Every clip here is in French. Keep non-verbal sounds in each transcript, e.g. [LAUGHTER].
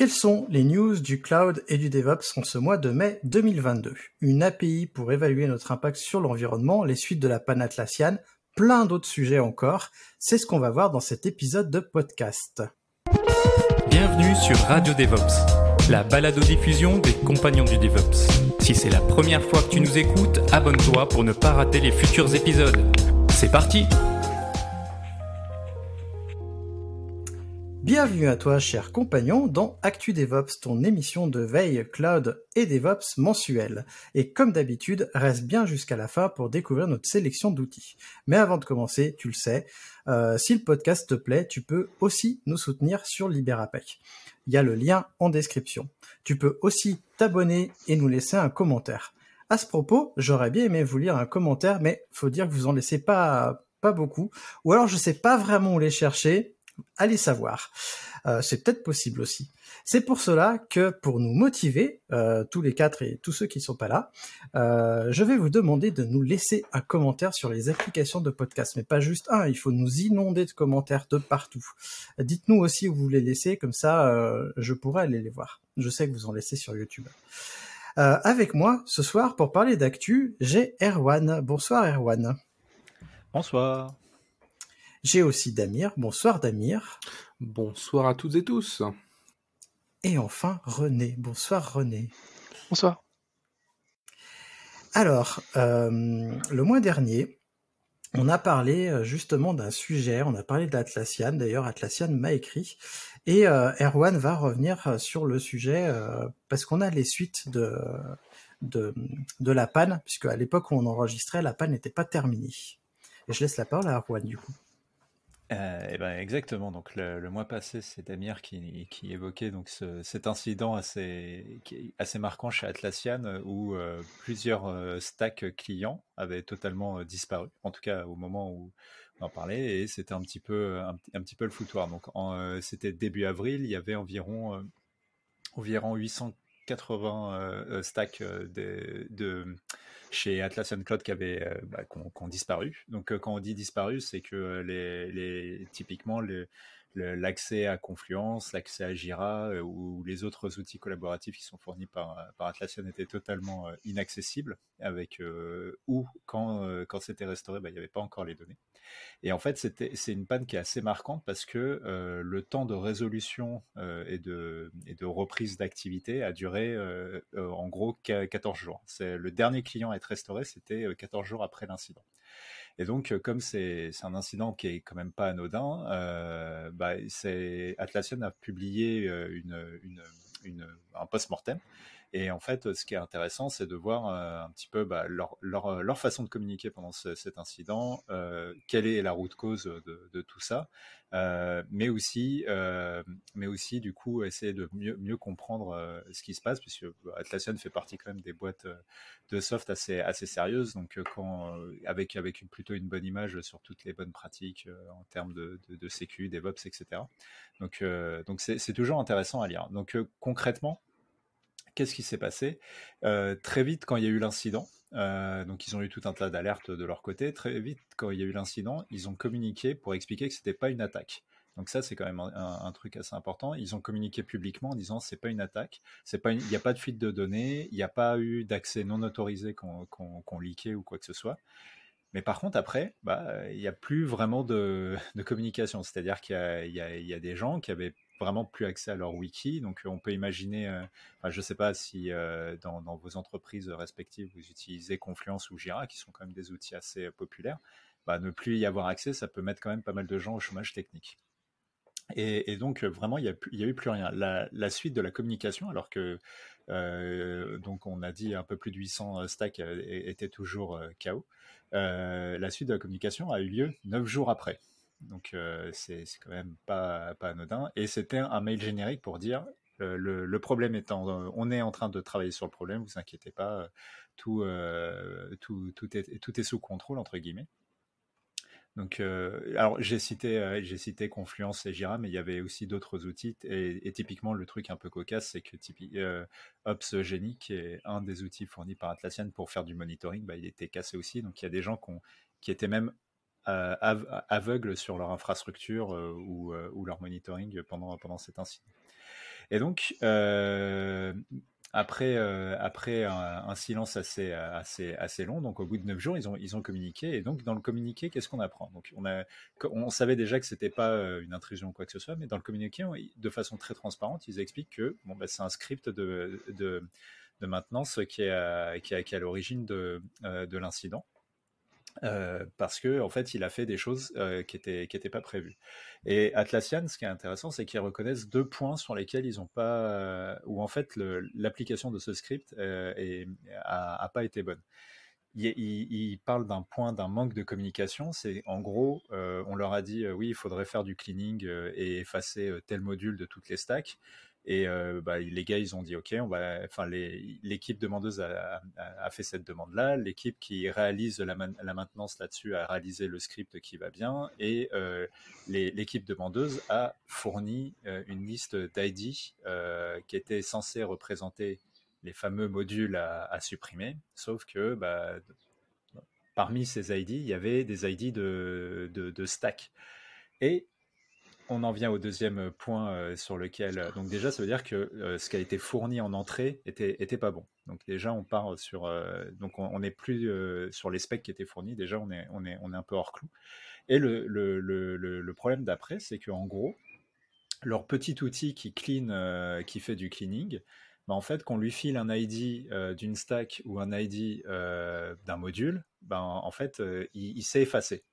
Quelles sont les news du cloud et du DevOps en ce mois de mai 2022 Une API pour évaluer notre impact sur l'environnement, les suites de la panne plein d'autres sujets encore. C'est ce qu'on va voir dans cet épisode de podcast. Bienvenue sur Radio DevOps, la balado-diffusion des compagnons du DevOps. Si c'est la première fois que tu nous écoutes, abonne-toi pour ne pas rater les futurs épisodes. C'est parti Bienvenue à toi, cher compagnon, dans Actu DevOps, ton émission de veille cloud et DevOps mensuelle. Et comme d'habitude, reste bien jusqu'à la fin pour découvrir notre sélection d'outils. Mais avant de commencer, tu le sais, euh, si le podcast te plaît, tu peux aussi nous soutenir sur Liberapec. Il y a le lien en description. Tu peux aussi t'abonner et nous laisser un commentaire. À ce propos, j'aurais bien aimé vous lire un commentaire, mais faut dire que vous en laissez pas pas beaucoup, ou alors je sais pas vraiment où les chercher, allez savoir. Euh, c'est peut-être possible aussi. C'est pour cela que pour nous motiver, euh, tous les quatre et tous ceux qui sont pas là, euh, je vais vous demander de nous laisser un commentaire sur les applications de podcast, mais pas juste un. Il faut nous inonder de commentaires de partout. Dites-nous aussi où vous les laissez, comme ça, je pourrai aller les voir. Je sais que vous en laissez sur YouTube. avec moi ce soir pour parler d'actu, j'ai Erwan. Bonsoir Erwan. Bonsoir. J'ai aussi Damir. Bonsoir Damir. Bonsoir à toutes et tous. Et enfin René. Bonsoir René. Bonsoir. Alors, euh, le mois dernier, on a parlé euh, justement d'un sujet, on a parlé d'Atlassian, d'ailleurs Atlassian m'a écrit, et euh, Erwan va revenir sur le sujet parce qu'on a les suites de, de, de la panne, puisque à l'époque où on enregistrait, la panne n'était pas terminée. Et je laisse la parole à Erwan du coup. Euh, eh ben exactement. Donc le, mois passé, c'est Damir qui, qui évoquait donc cet incident assez, marquant chez Atlassian où euh, plusieurs euh, stacks clients avaient totalement disparu. En tout cas au moment où on en parlait et c'était un petit peu un, petit peu le foutoir. Donc c'était début avril, il y avait environ environ 880 stacks de, de chez Atlassian Cloud qui avaient euh, bah, disparu. Donc euh, quand on dit disparu, c'est que euh, les, les, typiquement l'accès à Confluence, l'accès à Jira ou les autres outils collaboratifs qui sont fournis par, par Atlassian étaient totalement inaccessibles avec ou quand, quand c'était restauré, bah, il n'y avait pas encore les données. Et en fait, c'est une panne qui est assez marquante parce que euh, le temps de résolution euh, et, de, et, de, reprise d'activité a duré euh, en gros 14 jours. Le dernier client à être restauré, c'était 14 jours après l'incident. Et donc, comme c'est un incident qui est quand même pas anodin, bah, Atlassian a publié une, un post-mortem et en fait, ce qui est intéressant, c'est de voir euh, un petit peu bah, euh, leur, façon de communiquer pendant cet incident, euh, quelle est la route cause de, tout ça, mais aussi, mais aussi du coup essayer de mieux, comprendre ce qui se passe, puisque bah, Atlassian fait partie quand même des boîtes de soft assez, sérieuses, donc avec plutôt une bonne image sur toutes les bonnes pratiques en termes de, de, de sécu, DevOps, etc. Donc donc c'est toujours intéressant à lire. Donc concrètement Qu'est-ce qui s'est passé? Euh, Très vite, quand il y a eu l'incident, euh, donc ils ont eu tout un tas d'alertes de leur côté. Très vite, quand il y a eu l'incident, ils ont communiqué pour expliquer que c'était pas une attaque. Donc ça, c'est quand même un, truc assez important. Ils ont communiqué publiquement en disant c'est pas une attaque, c'est pas, il n'y a pas de fuite de données, il n'y a pas eu d'accès non autorisé qu'on qu leaké ou quoi que ce soit. Mais par contre, après, bah, il n'y a plus vraiment de, communication. C'est-à-dire qu'il y, a des gens qui avaient vraiment plus accès à leur wiki. Donc, on peut imaginer, euh, je ne sais pas si euh, dans, vos entreprises respectives, vous utilisez Confluence ou Jira, qui sont quand même des outils assez populaires. Bah, ne plus y avoir accès, ça peut mettre quand même pas mal de gens au chômage technique. Et, donc, vraiment, il n'y a, eu plus rien. La, suite de la communication, alors que, euh, donc, on a dit un peu plus de 800 stacks étaient toujours KO, la suite de la communication a eu lieu neuf jours après. Donc c'est quand même pas, pas anodin. Et c'était un mail générique pour dire le, problème étant, on est en train de travailler sur le problème, vous inquiétez pas, tout, tout, tout, est, tout est sous contrôle, entre guillemets. Donc, alors j'ai cité, j'ai cité Confluence et Jira, mais il y avait aussi d'autres outils. Et, typiquement, le truc un peu cocasse, c'est que Ops Genie, qui est un des outils fournis par Atlassian pour faire du monitoring, bah, il était cassé aussi. Donc, il y a des gens qui étaient même aveugles sur leur infrastructure ou, ou, leur monitoring pendant, pendant cet incident. Et donc, euh, après, euh, après un, silence assez, assez, assez long, donc au bout de neuf jours, ils ont, ils ont communiqué. Et donc, dans le communiqué, qu'est-ce qu'on apprend? Donc, on, a, on savait déjà que c'était pas euh, une intrusion ou quoi que ce soit, mais dans le communiqué, de façon très transparente, ils expliquent que bon, bah, c'est un script de, de, maintenance qui est à, qui est à l'origine de, de l'incident. Euh, parce que en fait, il a fait des choses euh, qui n'étaient qui étaient pas prévues. Et Atlassian, ce qui est intéressant, c'est qu'ils reconnaissent deux points sur lesquels ils n'ont pas, où en fait l'application de ce script euh, a, pas été bonne. Ils parlent d'un point, d'un manque de communication. C'est en gros, on leur a dit oui, il faudrait faire du cleaning et effacer tel module de toutes les stacks. Et euh, bah, les gars, ils ont dit OK, on va. Enfin, l'équipe demandeuse a, fait cette demande-là. L'équipe qui réalise la, maintenance là-dessus a réalisé le script qui va bien. Et euh, l'équipe demandeuse a fourni euh, une liste d'ID qui était censée représenter les fameux modules à, supprimer. Sauf que bah, parmi ces ID, il y avait des ID de, de stack. Et on en vient au deuxième point euh, sur lequel. Euh, donc déjà, ça veut dire que euh, ce qui a été fourni en entrée était, était pas bon. Donc déjà, on part sur. donc on n'est plus sur les specs qui étaient fournis. Déjà, on est, on est, on est un peu hors clou. Et le, le, le, problème d'après, c'est qu'en gros, leur petit outil qui clean, qui fait du cleaning, bah en fait, qu'on lui file un ID d'une stack ou un ID d'un module, ben en fait, il, il s'est effacé.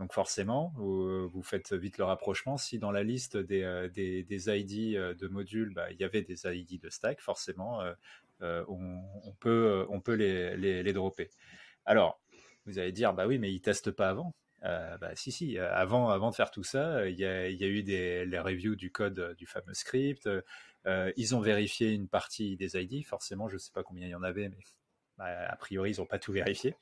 Donc forcément, vous, faites vite le rapprochement. Si dans la liste des, euh, des, ID euh, de modules, bah, il y avait des ID de stack, forcément, euh, on, peut, on peut les, les, dropper. Alors, vous allez dire, bah oui, mais ils testent pas avant. bah si, si. Avant, avant de faire tout ça, il y a, y a, eu des, les reviews du code du fameux script. ils ont vérifié une partie des ID. Forcément, je ne sais pas combien il y en avait, mais bah, a priori, ils n'ont pas tout vérifié.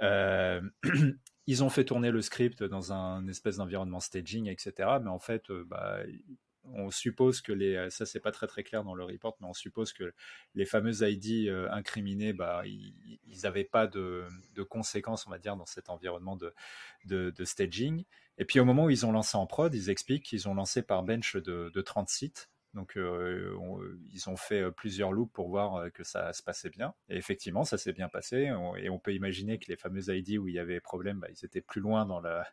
[CLEARS THROAT] ils ont fait tourner le script dans un espèce d'environnement staging, etc. Mais en fait, euh, bah, on suppose que les, ça c'est pas très très clair dans le report, mais on suppose que les fameuses ID euh, incriminés, bah, ils n'avaient pas de, conséquences, on va dire, dans cet environnement de, staging. Et puis au moment où ils ont lancé en prod, ils expliquent qu'ils ont lancé par bench de 30 sites. Donc, euh, ils ont fait euh, plusieurs loops pour voir euh, que ça se passait bien. Et effectivement, ça s'est bien passé. et on peut imaginer que les fameuses ID où il y avait problème, bah, ils étaient plus loin dans la,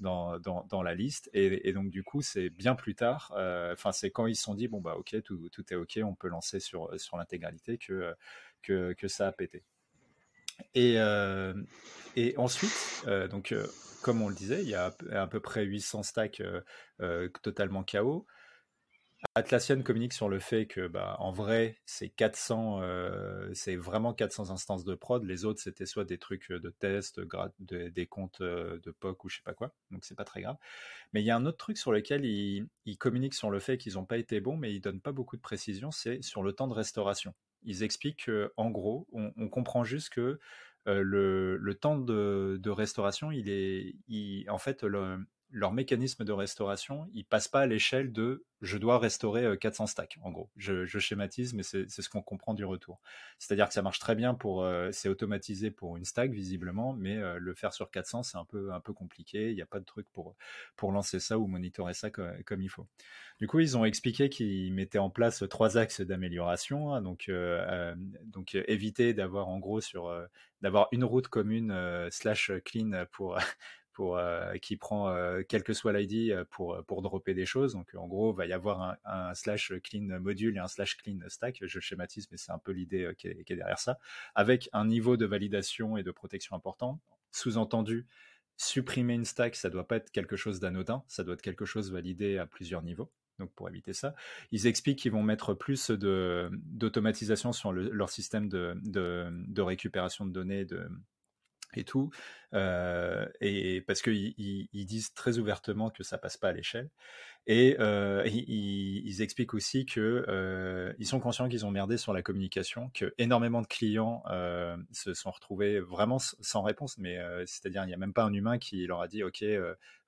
dans, dans, la liste. Et, donc, du coup, c'est bien plus tard. Enfin, c'est quand ils se sont dit, bon, bah, OK, tout, tout est OK, on peut lancer sur, sur l'intégralité que, que, que, ça a pété. Et, et ensuite, donc, comme on le disait, il y a à peu près 800 stacks totalement chaos. Atlassian communique sur le fait que, bah, en vrai, c'est 400, euh, c'est vraiment 400 instances de prod. Les autres, c'était soit des trucs de test, des comptes euh, de POC ou je sais pas quoi. Donc, c'est pas très grave. Mais il y a un autre truc sur lequel ils, communiquent sur le fait qu'ils n'ont pas été bons, mais ils donnent pas beaucoup de précision. C'est sur le temps de restauration. Ils expliquent qu'en gros, on, comprend juste que euh, le, temps de, restauration, il est, en fait, le, leur mécanisme de restauration, il passe pas à l'échelle de je dois restaurer 400 euh, stacks, en gros. Je, schématise, mais c'est ce qu'on comprend du retour. C'est-à-dire que ça marche très bien pour, euh, c'est automatisé pour une stack, visiblement, mais euh, le faire sur 400, c'est un peu, un peu compliqué. Il n'y a pas de truc pour, pour lancer ça ou monitorer ça comme, il faut. Du coup, ils ont expliqué qu'ils mettaient en place trois axes d'amélioration. Hein, donc, donc éviter d'avoir, en gros, sur, d'avoir une route commune slash clean pour, euh, qui prend euh, quel que soit l'ID euh, pour, pour dropper des choses. Donc en gros, il va y avoir un, slash clean module et un slash clean stack. Je schématise, mais c'est un peu l'idée qui, est derrière ça. Avec un niveau de validation et de protection important. Sous-entendu, supprimer une stack, ça doit pas être quelque chose d'anodin, ça doit être quelque chose validé à plusieurs niveaux. Donc pour éviter ça, ils expliquent qu'ils vont mettre plus d'automatisation sur leur système de, de, de, récupération de données, de, et tout, et parce qu'ils ils disent très ouvertement que ça passe pas à l'échelle. Et ils, expliquent aussi que ils sont conscients qu'ils ont merdé sur la communication, que énormément de clients se sont retrouvés vraiment sans réponse, mais c'est-à-dire il n'y a même pas un humain qui leur a dit OK,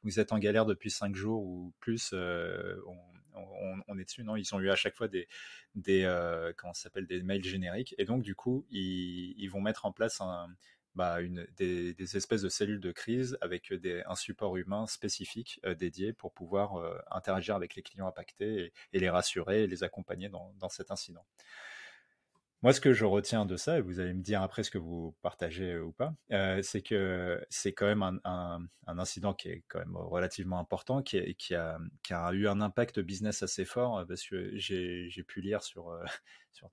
vous êtes en galère depuis cinq jours ou plus, on, est dessus. Non, ils ont eu à chaque fois des, comment s'appelle des mails génériques, et donc du coup ils vont mettre en place un bah, des, espèces de cellules de crise avec un support humain spécifique euh, dédié pour pouvoir euh, interagir avec les clients impactés et, les rassurer et les accompagner dans cet incident. Moi, ce que je retiens de ça, et vous allez me dire après ce que vous partagez euh, ou pas, euh, c'est que c'est quand même un, incident qui est quand même relativement important, qui, a, eu un impact business assez fort, euh, parce que j'ai pu lire [LAUGHS] sur,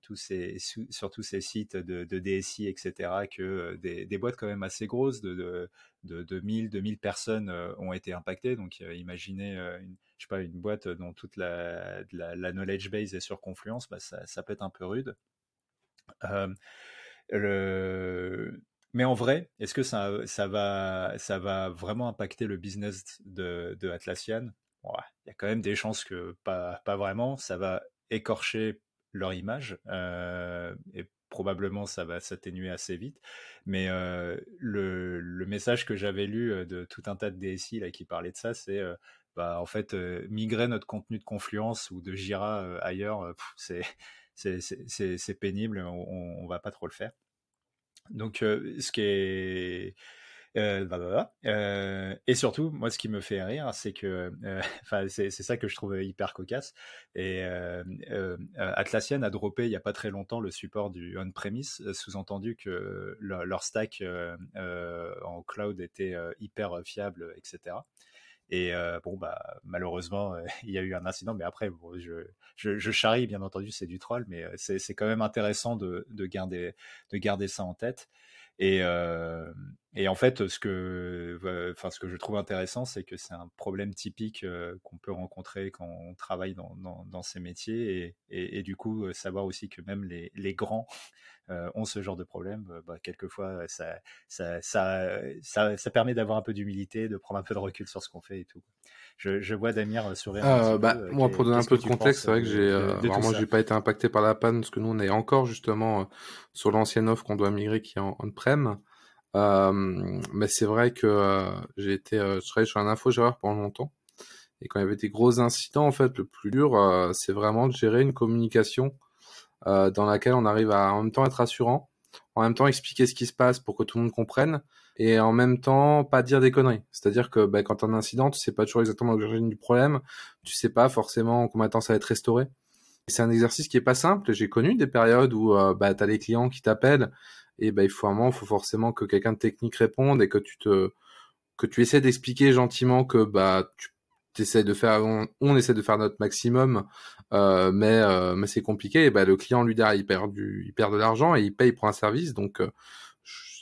tous ces, sites de, DSI, etc., que des, boîtes quand même assez grosses, de, de, de, 1000, 2000 personnes ont été impactées. Donc, imaginez une, sais pas, une boîte dont toute la, knowledge base est sur Confluence, bah ça peut être un peu rude. Mais en vrai, est-ce que ça, va, vraiment impacter le business de, Atlassian? Il y a quand même des chances que pas, vraiment. Ça va écorcher leur image et probablement ça va s'atténuer assez vite. Mais le, le, message que j'avais lu de tout un tas de DSI là, qui parlait de ça, c'est bah, en fait migrer notre contenu de Confluence ou de Jira ailleurs, c'est c'est pénible, on, on va pas trop le faire. Donc, euh, ce qui est euh, euh, et surtout, moi, ce qui me fait rire, c'est que, [LAUGHS] enfin, c'est ça que je trouve hyper cocasse. Et Atlassian a droppé il y a pas très longtemps le support du on-premise, sous-entendu que leur stack en cloud était hyper fiable, etc. Et bon, bah, malheureusement, [LAUGHS] il y a eu un incident, mais après, je, je, charrie, bien entendu, c'est du troll, mais c'est quand même intéressant de, de, garder, de garder ça en tête. Et, euh, en fait, ce que, je trouve intéressant, c'est que c'est un problème typique qu'on peut rencontrer quand on travaille dans, ces métiers, et, du coup, savoir aussi que même les, grands euh, ont ce genre de problème, euh, bah, quelquefois ça, ça, ça, ça, ça permet d'avoir un peu d'humilité, de prendre un peu de recul sur ce qu'on fait et tout. Je, je vois Damir sourire. Euh, bah, moi, pour donner un peu de contexte, c'est vrai que j'ai, moi, j'ai pas été impacté par la panne parce que nous, on est encore justement sur l'ancienne offre qu'on doit migrer qui est en on-prem. Euh, mais c'est vrai que j'ai été, je travaillais sur un infogéreur pendant longtemps. Et quand il y avait des gros incidents, en fait, le plus dur, c'est vraiment de gérer une communication euh, dans laquelle on arrive à en même temps être rassurant, en même temps expliquer ce qui se passe pour que tout le monde comprenne, et en même temps pas dire des conneries. C'est-à-dire que bah, quand as un incident, tu sais pas toujours exactement l'origine du problème, tu sais pas forcément combien de temps ça va être restauré. C'est un exercice qui est pas simple. J'ai connu des périodes où euh, bah, tu as les clients qui t'appellent et bah, il faut un moment, faut forcément que quelqu'un de technique réponde et que tu te que tu essaies d'expliquer gentiment que bah tu on, essaie de faire notre maximum, euh, mais euh, mais c'est compliqué. Et ben, le client lui derrière il perd de l'argent et il paye pour un service, donc euh,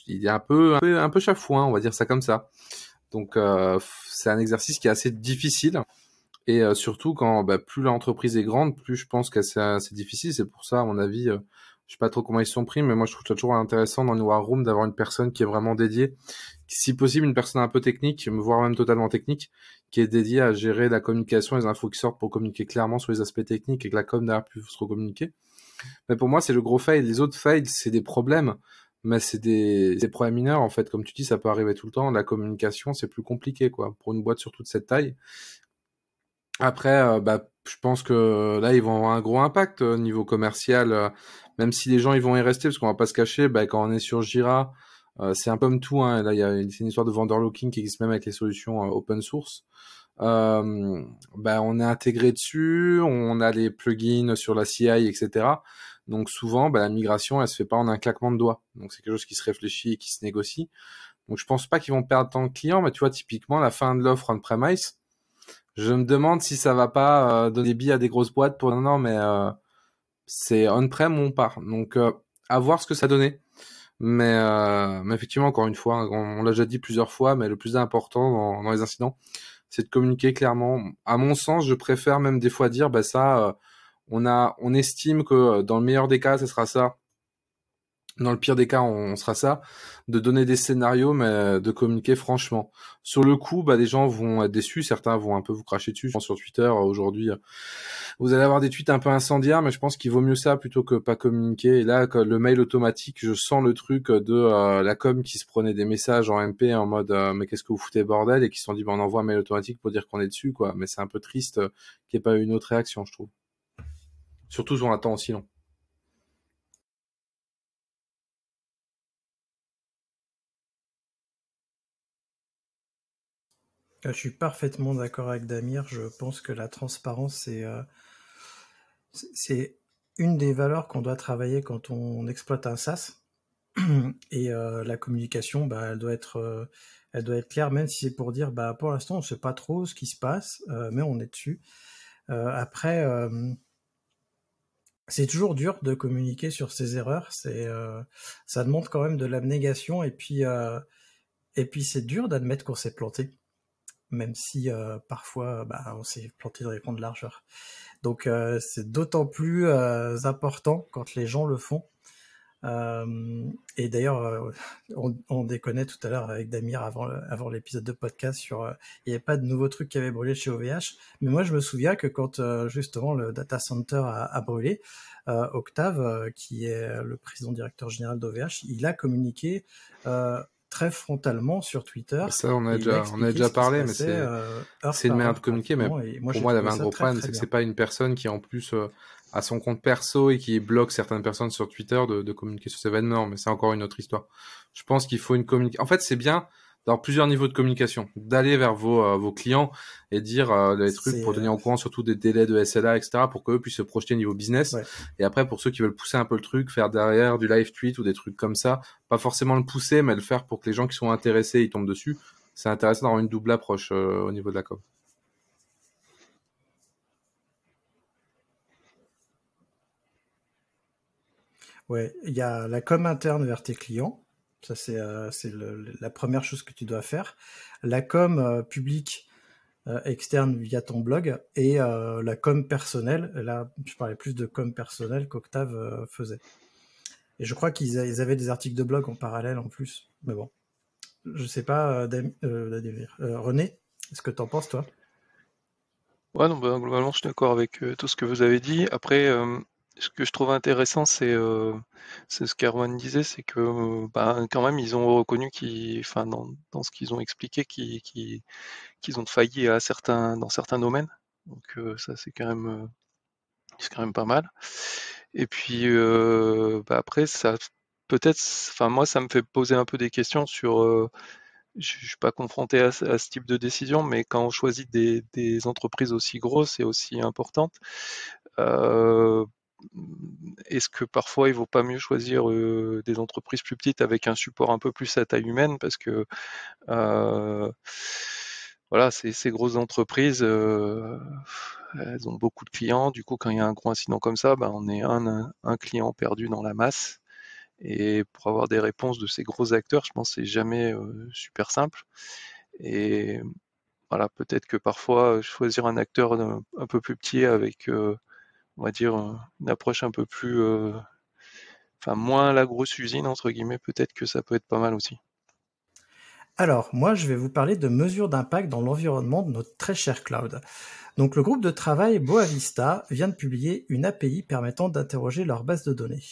il est un peu un peu un chafouin, on va dire ça comme ça. Donc c'est un exercice qui est assez difficile. Et surtout quand bah, plus l'entreprise est grande, plus je pense que c'est difficile. C'est pour ça, à mon avis, je sais pas trop comment ils sont pris, mais moi je trouve ça toujours intéressant dans une war room d'avoir une personne qui est vraiment dédiée, si possible une personne un peu technique, voire même totalement technique, qui est dédiée à gérer la communication, les infos qui sortent pour communiquer clairement sur les aspects techniques et que la com derrière puisse se recommuniquer. Mais pour moi c'est le gros fail. Les autres fails c'est des problèmes, mais c'est des, des problèmes mineurs en fait. Comme tu dis, ça peut arriver tout le temps. La communication c'est plus compliqué quoi pour une boîte sur toute cette taille. Après, euh, bah, je pense que là, ils vont avoir un gros impact au niveau commercial, euh, même si les gens ils vont y rester, parce qu'on va pas se cacher, bah, quand on est sur Jira, euh, c'est un peu comme tout. Hein, là, il y a une, une histoire de vendor looking qui existe même avec les solutions open source. Euh, bah, on est intégré dessus, on a les plugins sur la CI, etc. Donc souvent, bah, la migration, elle se fait pas en un claquement de doigts. Donc c'est quelque chose qui se réfléchit et qui se négocie. Donc je pense pas qu'ils vont perdre tant de clients, mais tu vois, typiquement, la fin de l'offre on-premise, je me demande si ça va pas euh, donner billes à des grosses boîtes pour un an, mais euh, c'est on-prem où on part. Donc, euh, à voir ce que ça donnait. Mais, mais effectivement, encore une fois, on, l'a déjà dit plusieurs fois, mais le plus important dans, dans les incidents, c'est de communiquer clairement. À mon sens, je préfère même des fois dire, bah ça, on a, on estime que dans le meilleur des cas, ce sera ça. Dans le pire des cas, on, sera ça, de donner des scénarios, mais de communiquer franchement. Sur le coup, bah, les gens vont être déçus, certains vont un peu vous cracher dessus. Je pense sur Twitter, aujourd'hui, vous allez avoir des tweets un peu incendiaires, mais je pense qu'il vaut mieux ça plutôt que pas communiquer. Et là, le mail automatique, je sens le truc de euh, la com qui se prenait des messages en MP en mode euh, mais qu'est-ce que vous foutez bordel? Et qui se sont dit bah, on envoie un mail automatique pour dire qu'on est dessus, quoi. Mais c'est un peu triste euh, qu'il n'y ait pas eu une autre réaction, je trouve. Surtout sur un temps aussi long. Je suis parfaitement d'accord avec Damir. Je pense que la transparence, c'est euh, une des valeurs qu'on doit travailler quand on exploite un SaaS. [CLEARS THROAT] Et euh, la communication, bah, elle doit être euh, elle doit être claire, même si c'est pour dire, bah, pour l'instant, on ne sait pas trop ce qui se passe, mais on est dessus. après, c'est toujours dur de communiquer sur ses erreurs. Ça demande quand même de l'abnégation et puis et puis c'est dur d'admettre qu'on s'est planté même si euh, parfois bah, on s'est planté dans les points de largeur. Donc euh, c'est d'autant plus euh, important quand les gens le font. et d'ailleurs, on, on, déconnait tout à l'heure avec Damir avant, avant l'épisode de podcast sur il n'y avait pas de nouveaux trucs qui avaient brûlé chez OVH. Mais moi, je me souviens que quand justement le data center a, a brûlé, Octave, qui est le président directeur général d'OVH, il a communiqué très frontalement sur Twitter. Ça, on a déjà, on a déjà parlé, mais c'est, euh, c'est une manière de communiquer. Mais pour moi, il avait un gros problème, c'est que c'est pas une personne qui en plus euh, a son compte perso et qui bloque certaines personnes sur Twitter de, de communiquer sur ces événements. Mais c'est encore une autre histoire. Je pense qu'il faut une communication. En fait, c'est bien d'avoir plusieurs niveaux de communication, d'aller vers vos, euh, vos clients et dire euh, les trucs pour tenir au courant surtout des délais de SLA, etc., pour qu'eux puissent se projeter niveau business. Et après, pour ceux qui veulent pousser un peu le truc, faire derrière du live tweet ou des trucs comme ça, pas forcément le pousser, mais le faire pour que les gens qui sont intéressés, ils tombent dessus. C'est intéressant d'avoir une double approche euh, au niveau de la com. Ouais, il y a la com interne vers tes clients ça, c'est euh, la première chose que tu dois faire. La com euh, publique euh, externe via ton blog et la com personnelle. Là, je parlais plus de com personnelle qu'Octave faisait. Et je crois qu'ils avaient des articles de blog en parallèle en plus. Mais bon, je sais pas, René, est-ce que tu en penses, toi? Ouais, non, bah, globalement, je suis d'accord avec tout ce que vous avez dit. Après, ce que je trouve intéressant, c'est euh, ce qu'Erwan disait, c'est que euh, bah, quand même, ils ont reconnu enfin, dans, ce qu'ils ont expliqué, qu'ils ont failli à certains, dans certains domaines. Donc euh, ça, c'est quand même, quand même pas mal. Et puis bah, après, ça peut-être, enfin moi, ça me fait poser un peu des questions sur. Je suis pas confronté à, ce type de décision, mais quand on choisit des, entreprises aussi grosses et aussi importantes, est-ce que parfois il vaut pas mieux choisir euh, des entreprises plus petites avec un support un peu plus à taille humaine? Parce que euh, voilà, ces, ces, grosses entreprises, euh, elles ont beaucoup de clients. Du coup, quand il y a un gros incident comme ça, bah, on est un, un, client perdu dans la masse. Et pour avoir des réponses de ces gros acteurs, je pense que c'est jamais super simple. Et voilà, peut-être que parfois choisir un acteur un, peu plus petit avec on va dire, une approche un peu plus, euh, enfin moins la grosse usine entre guillemets, peut-être que ça peut être pas mal aussi. Alors, moi, je vais vous parler de mesures d'impact dans l'environnement de notre très cher cloud. Donc, le groupe de travail Boavista vient de publier une API permettant d'interroger leur base de données.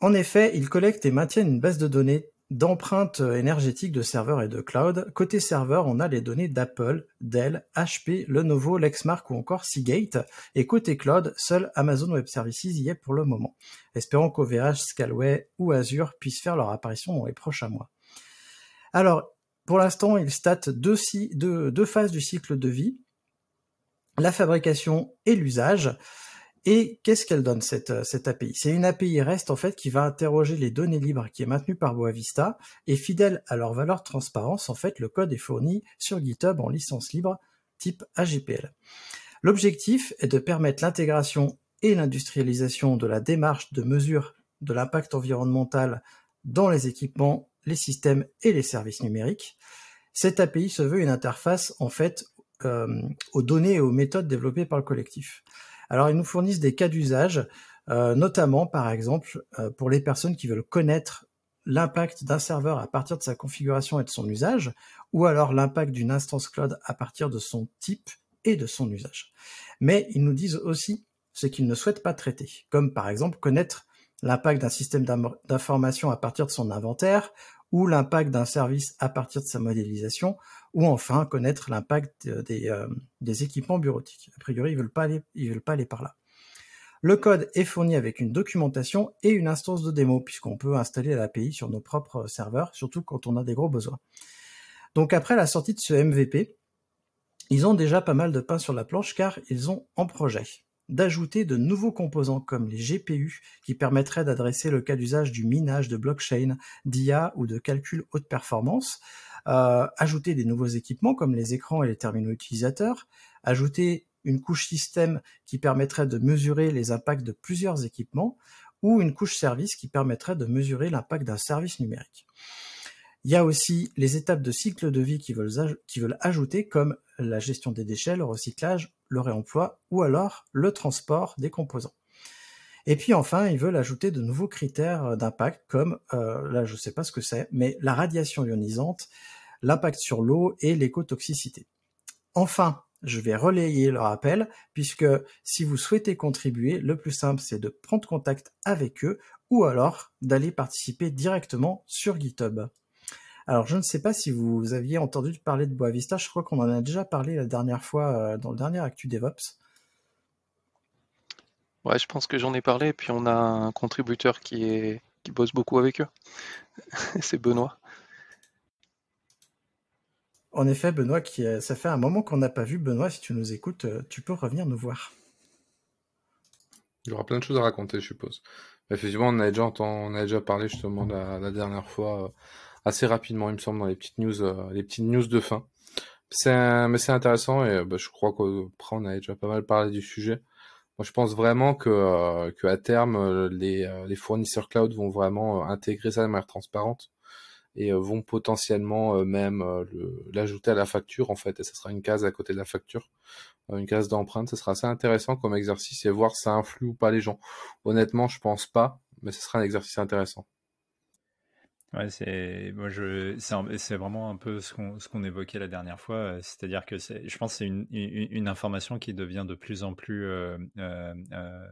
En effet, ils collectent et maintiennent une base de données d'empreintes énergétiques de serveurs et de cloud. Côté serveur, on a les données d'Apple, Dell, HP, Lenovo, Lexmark ou encore Seagate. Et côté cloud, seul Amazon Web Services y est pour le moment. Espérons qu'OVH, Scalway ou Azure puissent faire leur apparition dans les prochains mois. Alors, pour l'instant, deux, deux, deux phases du cycle de vie, la fabrication et l'usage. Et qu'est-ce qu'elle donne cette, euh, cette API C'est une API REST en fait qui va interroger les données libres qui est maintenue par Boavista et fidèle à leur valeur de transparence, en fait le code est fourni sur GitHub en licence libre type AGPL. L'objectif est de permettre l'intégration et l'industrialisation de la démarche de mesure de l'impact environnemental dans les équipements, les systèmes et les services numériques. Cette API se veut une interface en fait euh, aux données et aux méthodes développées par le collectif. Alors, ils nous fournissent des cas d'usage notamment par exemple pour les personnes qui veulent connaître l'impact d'un serveur à partir de sa configuration et de son usage, ou alors l'impact d'une instance cloud à partir de son type et de son usage. Mais ils nous disent aussi ce qu'ils ne souhaitent pas traiter, comme par exemple connaître l'impact d'un système d'information à partir de son inventaire, ou l'impact d'un service à partir de sa modélisation, ou enfin connaître l'impact des, euh, des, équipements bureautiques. A priori, ils veulent veulent pas aller par là. Le code est fourni avec une documentation et une instance de démo, puisqu'on peut installer l'API sur nos propres serveurs, surtout quand on a des gros besoins. Donc après la sortie de ce MVP, ils ont déjà pas mal de pain sur la planche car ils ont en projet d'ajouter de nouveaux composants comme les GPU qui permettraient d'adresser le cas d'usage du minage de blockchain, d'IA ou de calcul haute performance, euh, ajouter des nouveaux équipements comme les écrans et les terminaux utilisateurs, ajouter une couche système qui permettrait de mesurer les impacts de plusieurs équipements, ou une couche service qui permettrait de mesurer l'impact d'un service numérique. Il y a aussi les étapes de cycle de vie qui veulent, qui veulent ajouter, comme la gestion des déchets, le recyclage, le réemploi, ou alors le transport des composants. Et puis enfin, ils veulent ajouter de nouveaux critères d'impact, comme, euh, là je ne sais pas ce que c'est, mais la radiation ionisante, l'impact sur l'eau et l'écotoxicité. Enfin, je vais relayer leur appel, puisque si vous souhaitez contribuer, le plus simple c'est de prendre contact avec eux ou alors d'aller participer directement sur GitHub. Alors je ne sais pas si vous aviez entendu parler de Boavista, je crois qu'on en a déjà parlé la dernière fois euh, dans le dernier Actu DevOps. Ouais, je pense que j'en ai parlé, et puis on a un contributeur qui, est, qui bosse beaucoup avec eux. [LAUGHS] c'est Benoît. En effet, Benoît, qui ça fait un moment qu'on n'a pas vu. Benoît, si tu nous écoutes, euh, tu peux revenir nous voir. Il y aura plein de choses à raconter, je suppose. Effectivement, on a déjà, on a déjà parlé justement la, dernière fois, euh, assez rapidement, il me semble, dans les petites news, euh, les petites news de fin. C'est, mais c'est intéressant et bah, je crois qu'après on a déjà pas mal parlé du sujet. Moi, je pense vraiment que, que à terme, les, les fournisseurs cloud vont vraiment intégrer ça de manière transparente et euh, vont potentiellement euh, même euh, l'ajouter à la facture en fait et ça sera une case à côté de la facture une case d'empreinte ça sera assez intéressant comme exercice et voir si ça influe ou pas les gens honnêtement je pense pas mais ce sera un exercice intéressant Ouais, c'est moi je c'est vraiment un peu ce qu'on ce qu'on évoquait la dernière fois, c'est-à-dire que c'est je pense c'est une, une, information qui devient de plus en plus euh, euh,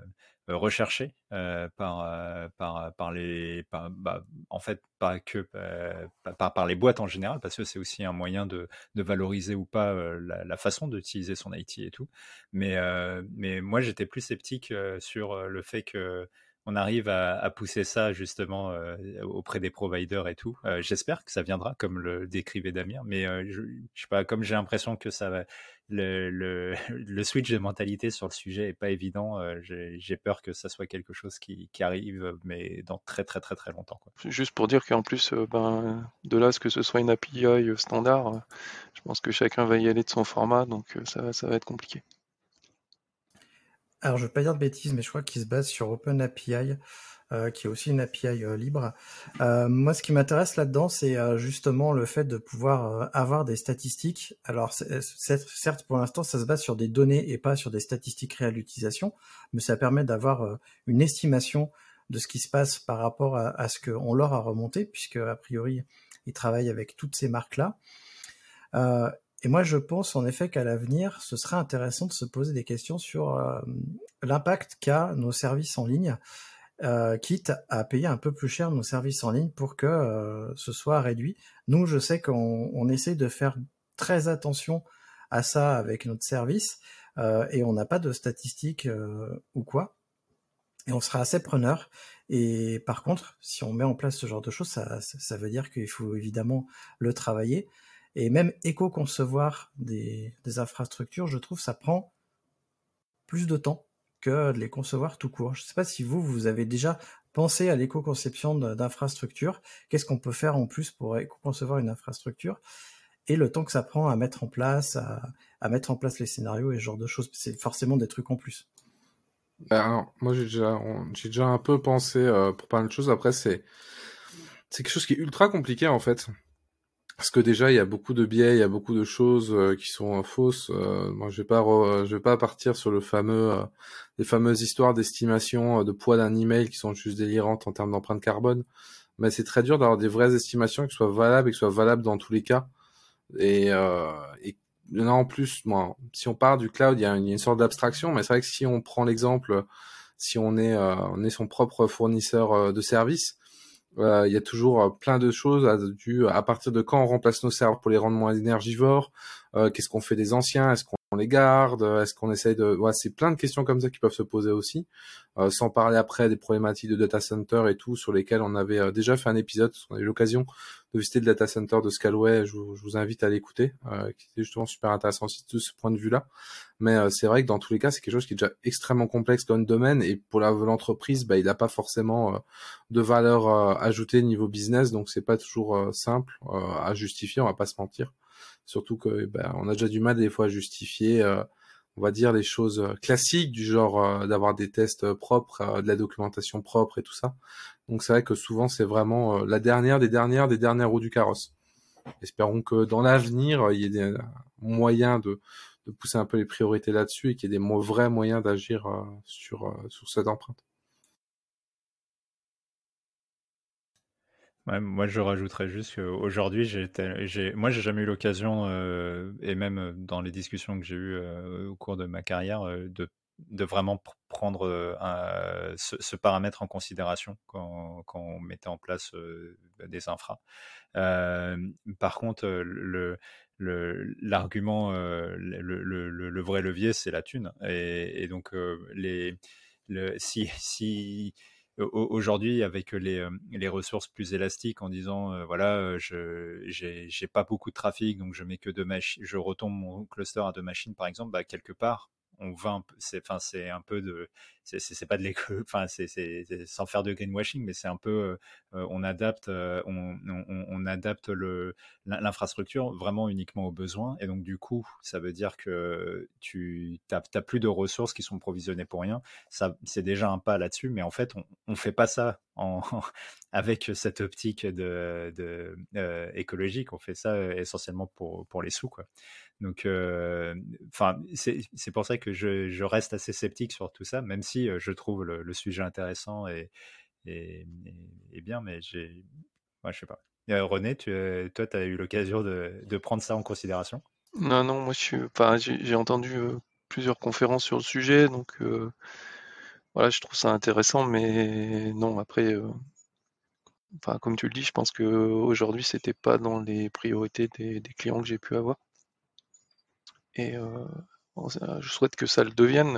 recherchée par par par les bah, en fait pas que par, par les boîtes en général parce que c'est aussi un moyen de, de valoriser ou pas la, la, façon d'utiliser son IT et tout. Mais mais moi j'étais plus sceptique sur le fait que on arrive à, pousser ça justement euh, auprès des providers et tout. Euh, j'espère que ça viendra, comme le décrivait Damien, mais euh, je, sais pas, comme j'ai l'impression que ça va, [LAUGHS] le, switch de mentalité sur le sujet est pas évident. j'ai peur que ça soit quelque chose qui, arrive, mais dans très très très très longtemps. Juste pour dire qu'en plus, ben, de là, ce que ce soit une API standard, je pense que chacun va y aller de son format, donc ça va être compliqué. Alors, je veux pas dire de bêtises, mais je crois qu'il se base sur OpenAPI, euh, qui est aussi une API euh, libre. Euh, moi, ce qui m'intéresse là-dedans, c'est justement le fait de pouvoir avoir des statistiques. Alors, certes, pour l'instant, ça se base sur des données et pas sur des statistiques réelles d'utilisation, mais ça permet d'avoir une estimation de ce qui se passe par rapport à, à ce qu'on leur a remonté, puisque a priori, ils travaillent avec toutes ces marques-là. Et moi, je pense en effet qu'à l'avenir, ce serait intéressant de se poser des questions sur euh, l'impact qu'a nos services en ligne, euh, quitte à payer un peu plus cher nos services en ligne pour que euh, ce soit réduit. Nous, je sais qu'on essaie de faire très attention à ça avec notre service et on n'a pas de statistiques ou quoi. Et on sera assez preneur. Et par contre, si on met en place ce genre de choses, ça, ça veut dire qu'il faut évidemment le travailler. Et même éco-concevoir des, infrastructures, je trouve, ça prend plus de temps que de les concevoir tout court. Je ne sais pas si vous, vous avez déjà pensé à l'éco-conception d'infrastructures. Qu'est-ce qu'on peut faire en plus pour éco-concevoir une infrastructure Et le temps que ça prend à mettre en place, à, mettre en place les scénarios et ce genre de choses? C'est forcément des trucs en plus. Ben, moi, j'ai déjà, un peu pensé euh, pour plein de choses. Après, c'est quelque chose qui est ultra compliqué en fait. Parce que déjà il y a beaucoup de biais, il y a beaucoup de choses euh, qui sont fausses. moi, je vais pas, je vais pas partir sur le fameux, les fameuses histoires d'estimation de poids d'un email qui sont juste délirantes en termes d'empreinte carbone. Mais c'est très dur d'avoir des vraies estimations qui soient valables et qui soient valables dans tous les cas. Et, et non, en plus, moi, si on part du cloud, il y a une, sorte d'abstraction, mais c'est vrai que si on prend l'exemple, si on est, euh, on est son propre fournisseur euh, de services, euh, il y a toujours plein de choses à, à partir de quand on remplace nos serveurs pour les rendre moins énergivores, qu'est-ce qu'on fait des anciens, est-ce qu'on on les garde Est-ce qu'on essaye de... Ouais, c'est plein de questions comme ça qui peuvent se poser aussi, euh, sans parler après des problématiques de data center et tout, sur lesquelles on avait euh, déjà fait un épisode, on a eu l'occasion de visiter le data center de Scalway, je vous, invite à l'écouter, euh, qui était justement super intéressant aussi de ce point de vue-là. Mais c'est vrai que dans tous les cas, c'est quelque chose qui est déjà extrêmement complexe dans le domaine, et pour l'entreprise, bah, il n'a pas forcément de valeur ajoutée niveau business, donc c'est pas toujours simple à justifier, on va pas se mentir. Surtout que ben, on a déjà du mal des fois à justifier, euh, on va dire, les choses euh, classiques du genre euh, d'avoir des tests propres, de la documentation propre et tout ça. Donc c'est vrai que souvent c'est vraiment la dernière des dernières des dernières roues du carrosse. Espérons que dans l'avenir, il y ait des moyens de, de pousser un peu les priorités là-dessus et qu'il y ait des vrais moyens d'agir sur, sur cette empreinte. Moi, je rajouterais juste qu'aujourd'hui, j'ai, moi, j'ai jamais eu l'occasion, euh, et même euh, dans les discussions que j'ai eues euh, au cours de ma carrière, de, vraiment prendre ce, paramètre en considération quand, on mettait en place des infras. par contre, le, l'argument, le, le, vrai levier, c'est la thune. Et, donc, les, le, si, si aujourd'hui avec les, les, ressources plus élastiques en disant voilà je j'ai pas beaucoup de trafic donc je mets que deux machines je retombe mon cluster à deux machines par exemple bah, quelque part on va c'est enfin c'est un peu de c'est pas de l'éco [LAUGHS] enfin c'est sans faire de greenwashing mais c'est un peu euh, on adapte euh, on, on, adapte le l'infrastructure vraiment uniquement aux besoins. Et donc du coup ça veut dire que tu t'as plus de ressources qui sont provisionnées pour rien. Ça c'est déjà un pas là-dessus mais en fait on, on fait pas ça en, [LAUGHS] avec cette optique de, de euh, écologique. On fait ça essentiellement pour pour les sous quoi donc, enfin, c'est pour ça que je, reste assez sceptique sur tout ça, même si je trouve le, sujet intéressant et, bien, mais j'ai, je sais pas. René, tu, toi, tu as eu l'occasion de, prendre ça en considération? Non, non, moi, j'ai entendu plusieurs conférences sur le sujet, donc voilà, je trouve ça intéressant, mais non, après. Comme tu le dis, je pense qu'aujourd'hui, c'était pas dans les priorités des clients que j'ai pu avoir. Et je souhaite que ça le devienne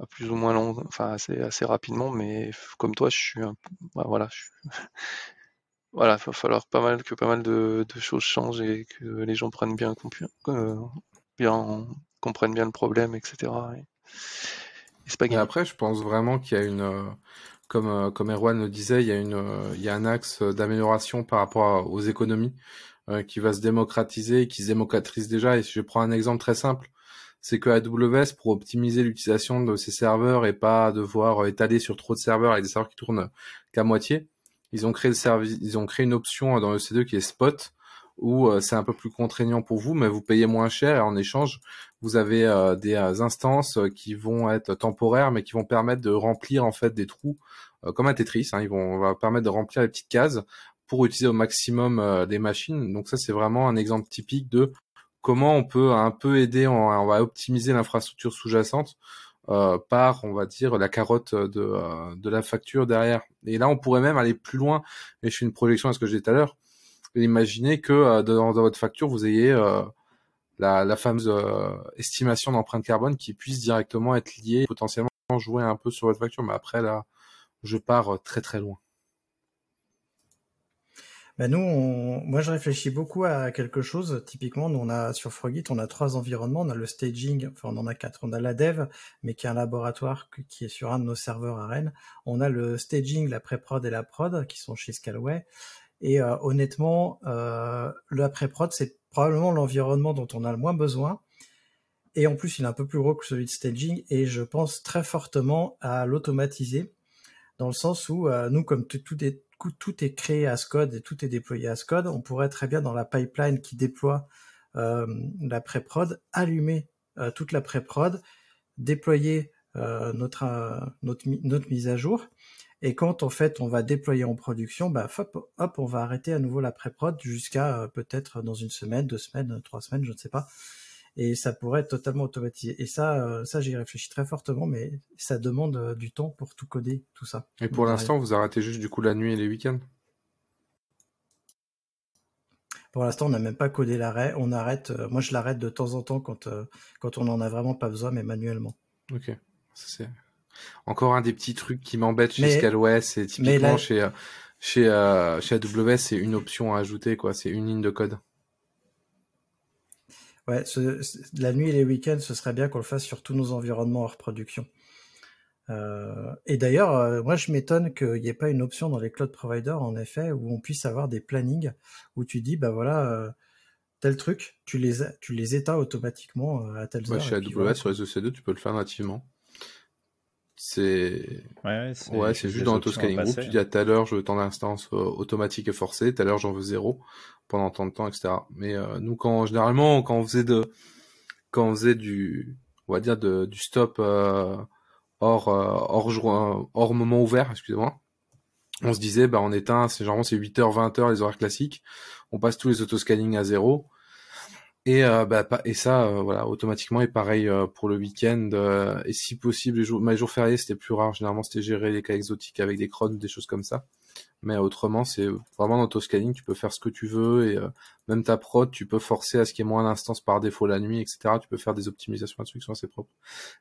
à plus ou moins long, enfin assez, assez rapidement, mais comme toi, je suis un bah, voilà, [LAUGHS] voilà, il va falloir pas mal que pas mal de, choses changent et que les gens prennent bien, bien comprennent bien le problème, etc. Et, après, je pense vraiment qu'il y a une, comme comme Erwan le disait, il y a une, il y a un axe d'amélioration par rapport aux économies. Euh, qui va se démocratiser, qui se démocratise déjà. Et si je prends un exemple très simple, c'est que AWS, pour optimiser l'utilisation de ses serveurs et pas devoir étaler sur trop de serveurs avec des serveurs qui tournent qu'à moitié, ils ont créé le service, ils ont créé une option dans le C2 qui est Spot, où euh, c'est un peu plus contraignant pour vous, mais vous payez moins cher et en échange, vous avez euh, des instances qui vont être temporaires, mais qui vont permettre de remplir en fait des trous comme un Tetris. Hein, ils vont on va permettre de remplir les petites cases pour utiliser au maximum euh, des machines. Donc ça, c'est vraiment un exemple typique de comment on peut un peu aider, on, va optimiser l'infrastructure sous-jacente euh, par, on va dire, la carotte de, euh, de la facture derrière. Et là, on pourrait même aller plus loin, et je fais une projection à ce que j'ai dit tout à l'heure. Imaginez que dans, votre facture, vous ayez la, la, fameuse estimation d'empreinte carbone qui puisse directement être liée, potentiellement jouer un peu sur votre facture. Mais après, là, je pars très très loin. Bah nous, moi je réfléchis beaucoup à quelque chose. Typiquement, nous on a sur Frogit, on a trois environnements. On a le staging, enfin on en a quatre. On a la dev, mais qui est un laboratoire qui est sur un de nos serveurs à Rennes. On a le staging, la pré-prod et la prod qui sont chez Scalway. Et euh, honnêtement, euh, la pré-prod c'est probablement l'environnement dont on a le moins besoin. Et en plus, il est un peu plus gros que celui de staging. Et je pense très fortement à l'automatiser dans le sens où euh, nous, comme tout est tout est créé à code et tout est déployé à code, on pourrait très bien dans la pipeline qui déploie euh, la pré-prod allumer euh, toute la pré-prod, déployer notre, notre, notre mise à jour. Et quand en fait on va déployer en production, bah hop, hop on va arrêter à nouveau la pré-prod jusqu'à peut-être dans une semaine, deux semaines, trois semaines, je ne sais pas et ça pourrait être totalement automatisé. Et ça, euh, ça j'y réfléchis très fortement, mais ça demande euh, du temps pour tout coder, tout ça. Et pour l'instant, vous arrêtez juste du coup la nuit et les week-ends? Pour l'instant, on n'a même pas codé l'arrêt. On arrête. Euh, moi, je l'arrête de temps en temps quand quand on n'en a vraiment pas besoin, mais manuellement. Ok, c'est encore un des petits trucs qui m'embête chez Scalway, c'est typiquement chez chez chez AWS, c'est une option à ajouter quoi. C'est une ligne de code. Ouais, la nuit et les week-ends, ce serait bien qu'on le fasse sur tous nos environnements hors production. Euh, et d'ailleurs, euh, moi, je m'étonne qu'il n'y ait pas une option dans les cloud providers, en effet, où on puisse avoir des plannings où tu dis, bah voilà, euh, tel truc, tu les, tu les éteins automatiquement à telle ouais, Chez AWS, sur les EC2, tu peux le faire nativement. C'est ouais, c'est juste dans l'autoscaling group. Tu dis à telle heure, je veux tant d'instances automatiques et forcées, telle heure, j'en veux zéro pendant tant de temps, etc. Mais euh, nous, quand généralement, quand on faisait de, quand on faisait du, on va dire de, du stop euh, hors, euh, hors, jour, hors moment ouvert, excusez-moi, on se disait, bah on éteint, c'est généralement c'est 8h, 20h les horaires classiques, on passe tous les autoscanning à zéro. Et, euh, bah, et ça, euh, voilà, automatiquement. Et pareil euh, pour le week-end. et si possible, les jours, les jours fériés, c'était plus rare. Généralement, c'était gérer les cas exotiques avec des crônes, des choses comme ça. Mais autrement, c'est vraiment dans scanning, tu peux faire ce que tu veux et même ta prod, tu peux forcer à ce qu'il y ait moins d'instances par défaut la nuit, etc. Tu peux faire des optimisations là-dessus qui sont assez propres.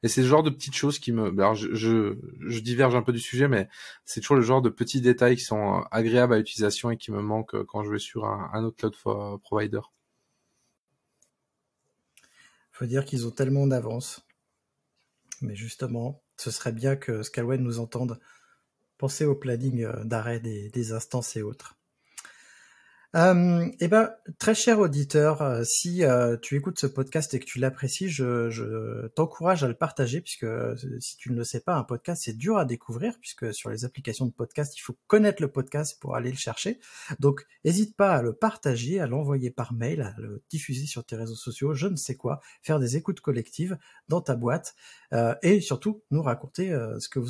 Et c'est le genre de petites choses qui me, alors je, diverge un peu du sujet, mais c'est toujours le genre de petits détails qui sont agréables à l'utilisation et qui me manquent quand je vais sur un, autre cloud provider faut dire qu'ils ont tellement d'avance. Mais justement, ce serait bien que Scalway nous entende penser au planning euh, d'arrêt des, instances et autres. Euh, eh ben, très cher auditeur, euh, si euh, tu écoutes ce podcast et que tu l'apprécies, je, je t'encourage à le partager, puisque si tu ne le sais pas, un podcast c'est dur à découvrir, puisque sur les applications de podcast, il faut connaître le podcast pour aller le chercher. Donc, n'hésite pas à le partager, à l'envoyer par mail, à le diffuser sur tes réseaux sociaux, je ne sais quoi, faire des écoutes collectives dans ta boîte, et surtout nous raconter ce que vous.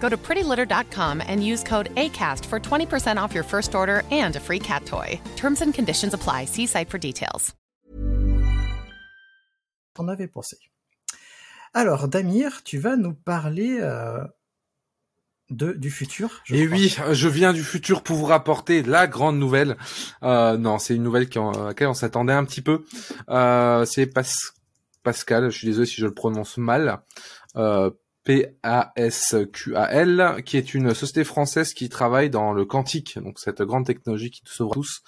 Go to prettylitter.com and use code ACAST for 20% off your first order and a free cat toy. Terms and conditions apply. See site for details. On avait pensé? Alors, Damir, tu vas nous parler euh, de, du futur. Et eh oui, je viens du futur pour vous rapporter la grande nouvelle. Euh, non, c'est une nouvelle qui, à laquelle on s'attendait un petit peu. Euh, c'est Pas Pascal, je suis désolé si je le prononce mal. Euh, PASQAL, qui est une société française qui travaille dans le quantique, donc cette grande technologie qui nous sauve tous,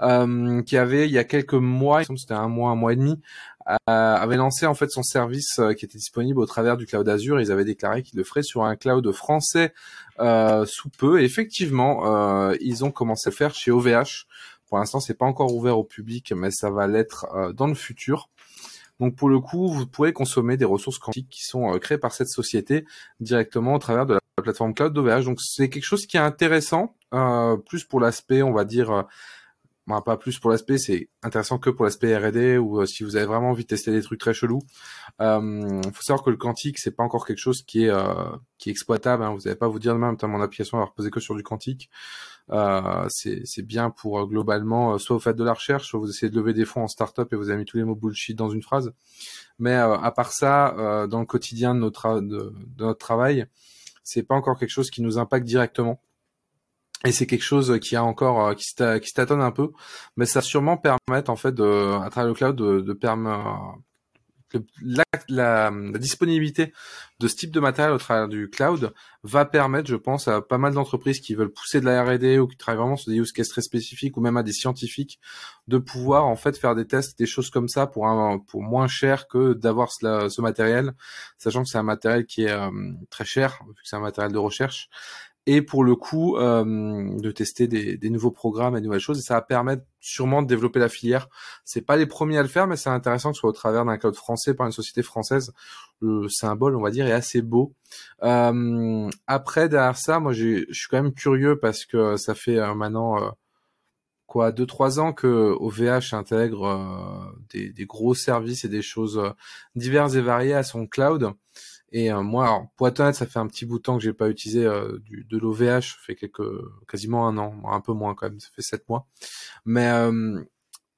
euh, qui avait il y a quelques mois, c'était un mois, un mois et demi, euh, avait lancé en fait son service euh, qui était disponible au travers du cloud Azure. Ils avaient déclaré qu'ils le feraient sur un cloud français sous peu. Effectivement, ils ont commencé à le faire chez OVH. Pour l'instant, c'est pas encore ouvert au public, mais ça va l'être dans le futur. Donc pour le coup, vous pourrez consommer des ressources quantiques qui sont euh, créées par cette société directement au travers de la plateforme cloud d'OVH. Donc c'est quelque chose qui est intéressant, euh, plus pour l'aspect, on va dire, euh, bah, pas plus pour l'aspect, c'est intéressant que pour l'aspect R&D ou si vous avez vraiment envie de tester des trucs très chelous. Il faut savoir que le quantique, c'est pas encore quelque chose qui est qui est exploitable. Hein. Vous n'allez pas vous dire demain, mon application va reposer que sur du quantique. Euh, c'est bien pour globalement, soit vous faites de la recherche, soit vous essayez de lever des fonds en startup et vous avez mis tous les mots bullshit dans une phrase. Mais à part ça, dans le quotidien de notre, de, de notre travail, c'est pas encore quelque chose qui nous impacte directement. Et c'est quelque chose qui a encore qui qui tâtonne un peu, mais ça sûrement permettre en fait de, à travers le cloud de, de permettre la, disponibilité de ce type de matériel au travers du cloud va permettre, je pense, à pas mal d'entreprises qui veulent pousser de la R&D ou qui travaillent vraiment sur des use cases très spécifiques ou même à des scientifiques de pouvoir en fait faire des tests, des choses comme ça pour pour moins cher que d'avoir ce, matériel, sachant que c'est un matériel qui est euh, très cher vu que c'est un matériel de recherche et pour le coup euh, de tester des, des, nouveaux programmes et nouvelles choses et ça va permettre sûrement de développer la filière. C'est pas les premiers à le faire, mais c'est intéressant que ce soit au travers d'un cloud français par une société française. Le symbole, on va dire, est assez beau. Euh, après derrière ça, moi je suis quand même curieux parce que ça fait euh, maintenant quoi deux trois ans que OVH intègre des, des, gros services et des choses diverses et variées à son cloud. Et euh, moi, alors, pour être honnête, ça fait un petit bout de temps que j'ai pas utilisé euh, du, de l'OVH, fait quelques, quasiment un an, un peu moins quand même, ça fait sept mois. Mais euh,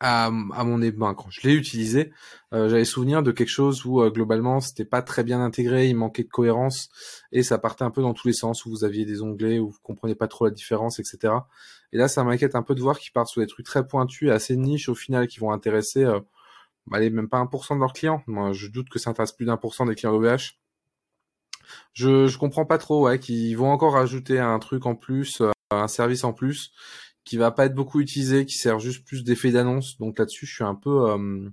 à, à, mon ben, quand je l'ai utilisé, j'avais souvenir de quelque chose où globalement c'était pas très bien intégré, il manquait de cohérence et ça partait un peu dans tous les sens où vous aviez des onglets où vous comprenez pas trop la différence, etc. Et là, ça m'inquiète un peu de voir qu'ils partent sur des trucs très pointus assez niches au final qui vont intéresser, bah, allez, même pas 1% de leurs clients. Moi, je doute que ça intéresse plus d'un pour cent des clients OVH je, je comprends pas trop, ouais, qu'ils vont encore rajouter un truc en plus, euh, un service en plus, qui va pas être beaucoup utilisé, qui sert juste plus d'effet d'annonce. Donc là-dessus, je suis un peu, euh,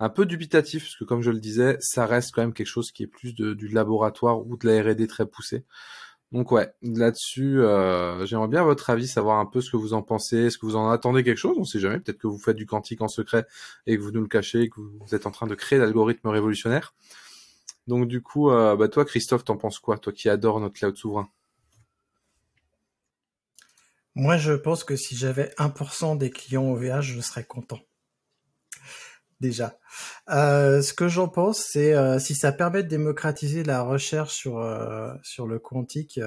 un peu dubitatif, parce que comme je le disais, ça reste quand même quelque chose qui est plus du laboratoire ou de la R&D très poussée. Donc ouais, là-dessus, euh, j'aimerais bien votre avis, savoir un peu ce que vous en pensez, est-ce que vous en attendez quelque chose, on sait jamais, peut-être que vous faites du quantique en secret et que vous nous le cachez, que vous êtes en train de créer l'algorithme révolutionnaire. Donc du coup, euh, bah, toi Christophe, t'en penses quoi Toi qui adore notre cloud souverain? Moi je pense que si j'avais 1% des clients OVH, je serais content. Déjà. Euh, ce que j'en pense, c'est euh, si ça permet de démocratiser la recherche sur le quantique,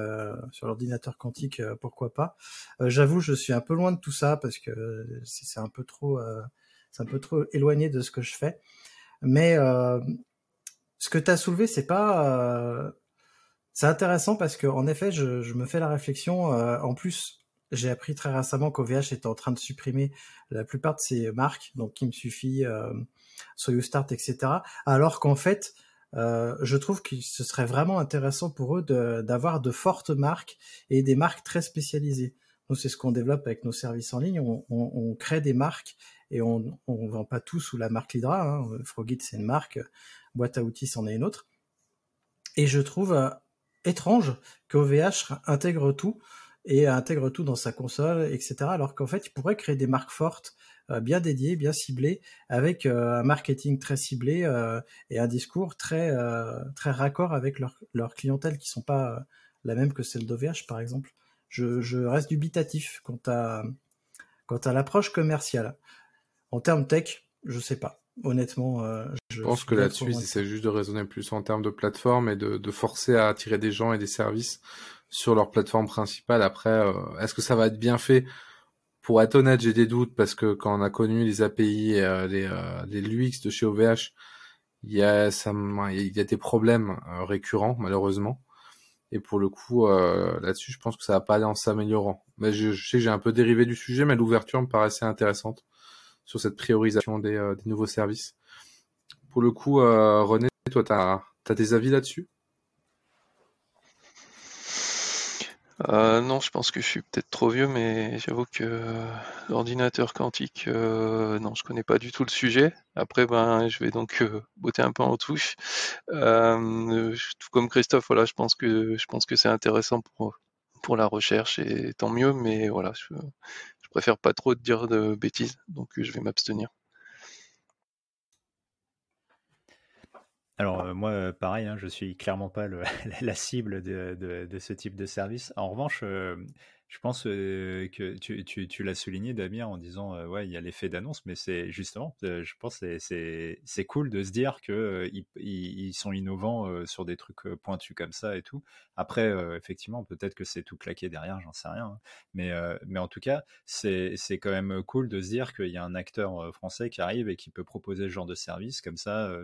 sur l'ordinateur quantique, pourquoi pas. J'avoue, je suis un peu loin de tout ça parce que c'est un peu trop, c'est un peu trop éloigné de ce que je fais. Mais ce que tu as soulevé, c'est pas. Euh, c'est intéressant parce que en effet, je, je me fais la réflexion. Euh, en plus, j'ai appris très récemment qu'OVH était en train de supprimer la plupart de ses marques, donc il me suffit, euh, Start, etc. Alors qu'en fait, euh, je trouve que ce serait vraiment intéressant pour eux d'avoir de, fortes marques et des marques très spécialisées. Nous, c'est ce qu'on développe avec nos services en ligne. On, on, on crée des marques et on ne vend pas tout sous la marque Lidra. Hein. Frogit, c'est une marque boîte à outils c'en est une autre. Et je trouve euh, étrange qu'OVH intègre tout et intègre tout dans sa console, etc. Alors qu'en fait, il pourrait créer des marques fortes, euh, bien dédiées, bien ciblées, avec euh, un marketing très ciblé et un discours très très raccord avec leur, clientèle qui sont pas la même que celle d'OVH, par exemple. Je, je, reste dubitatif quant à quant à l'approche commerciale. En termes tech, je sais pas. Honnêtement, euh, je, pense que là-dessus, c'est juste de raisonner plus en termes de plateforme et de, de, forcer à attirer des gens et des services sur leur plateforme principale. Après, euh, est-ce que ça va être bien fait? Pour être honnête, j'ai des doutes parce que quand on a connu les API et euh, les, les LUX de chez OVH, il y a, ça, il y a des problèmes récurrents, malheureusement. Et pour le coup, là-dessus, je pense que ça va pas aller en s'améliorant. Mais je, je sais que j'ai un peu dérivé du sujet, mais l'ouverture me paraissait intéressante sur cette priorisation des, euh, des nouveaux services. Pour le coup, euh, René, toi, tu as, des avis là-dessus? Euh, non, je pense que je suis peut-être trop vieux, mais j'avoue que l'ordinateur quantique, euh, non, je connais pas du tout le sujet. Après, ben, je vais donc botter un peu en touche. tout comme Christophe, voilà, je pense que que c'est intéressant pour la recherche et tant mieux, mais voilà, je, préfère pas trop dire de bêtises, donc je vais m'abstenir. Alors euh, moi, euh, pareil, hein, je suis clairement pas [LAUGHS] la cible de, ce type de service. En revanche, je pense que tu, tu, tu l'as souligné, Damien, en disant ouais, il y a l'effet d'annonce, mais c'est justement, je pense que c'est cool de se dire qu'ils ils, sont innovants sur des trucs pointus comme ça et tout. Après, effectivement, peut-être que c'est tout claqué derrière, j'en sais rien. Hein. Mais, mais en tout cas, c'est quand même cool de se dire qu'il y a un acteur français qui arrive et qui peut proposer ce genre de service comme ça.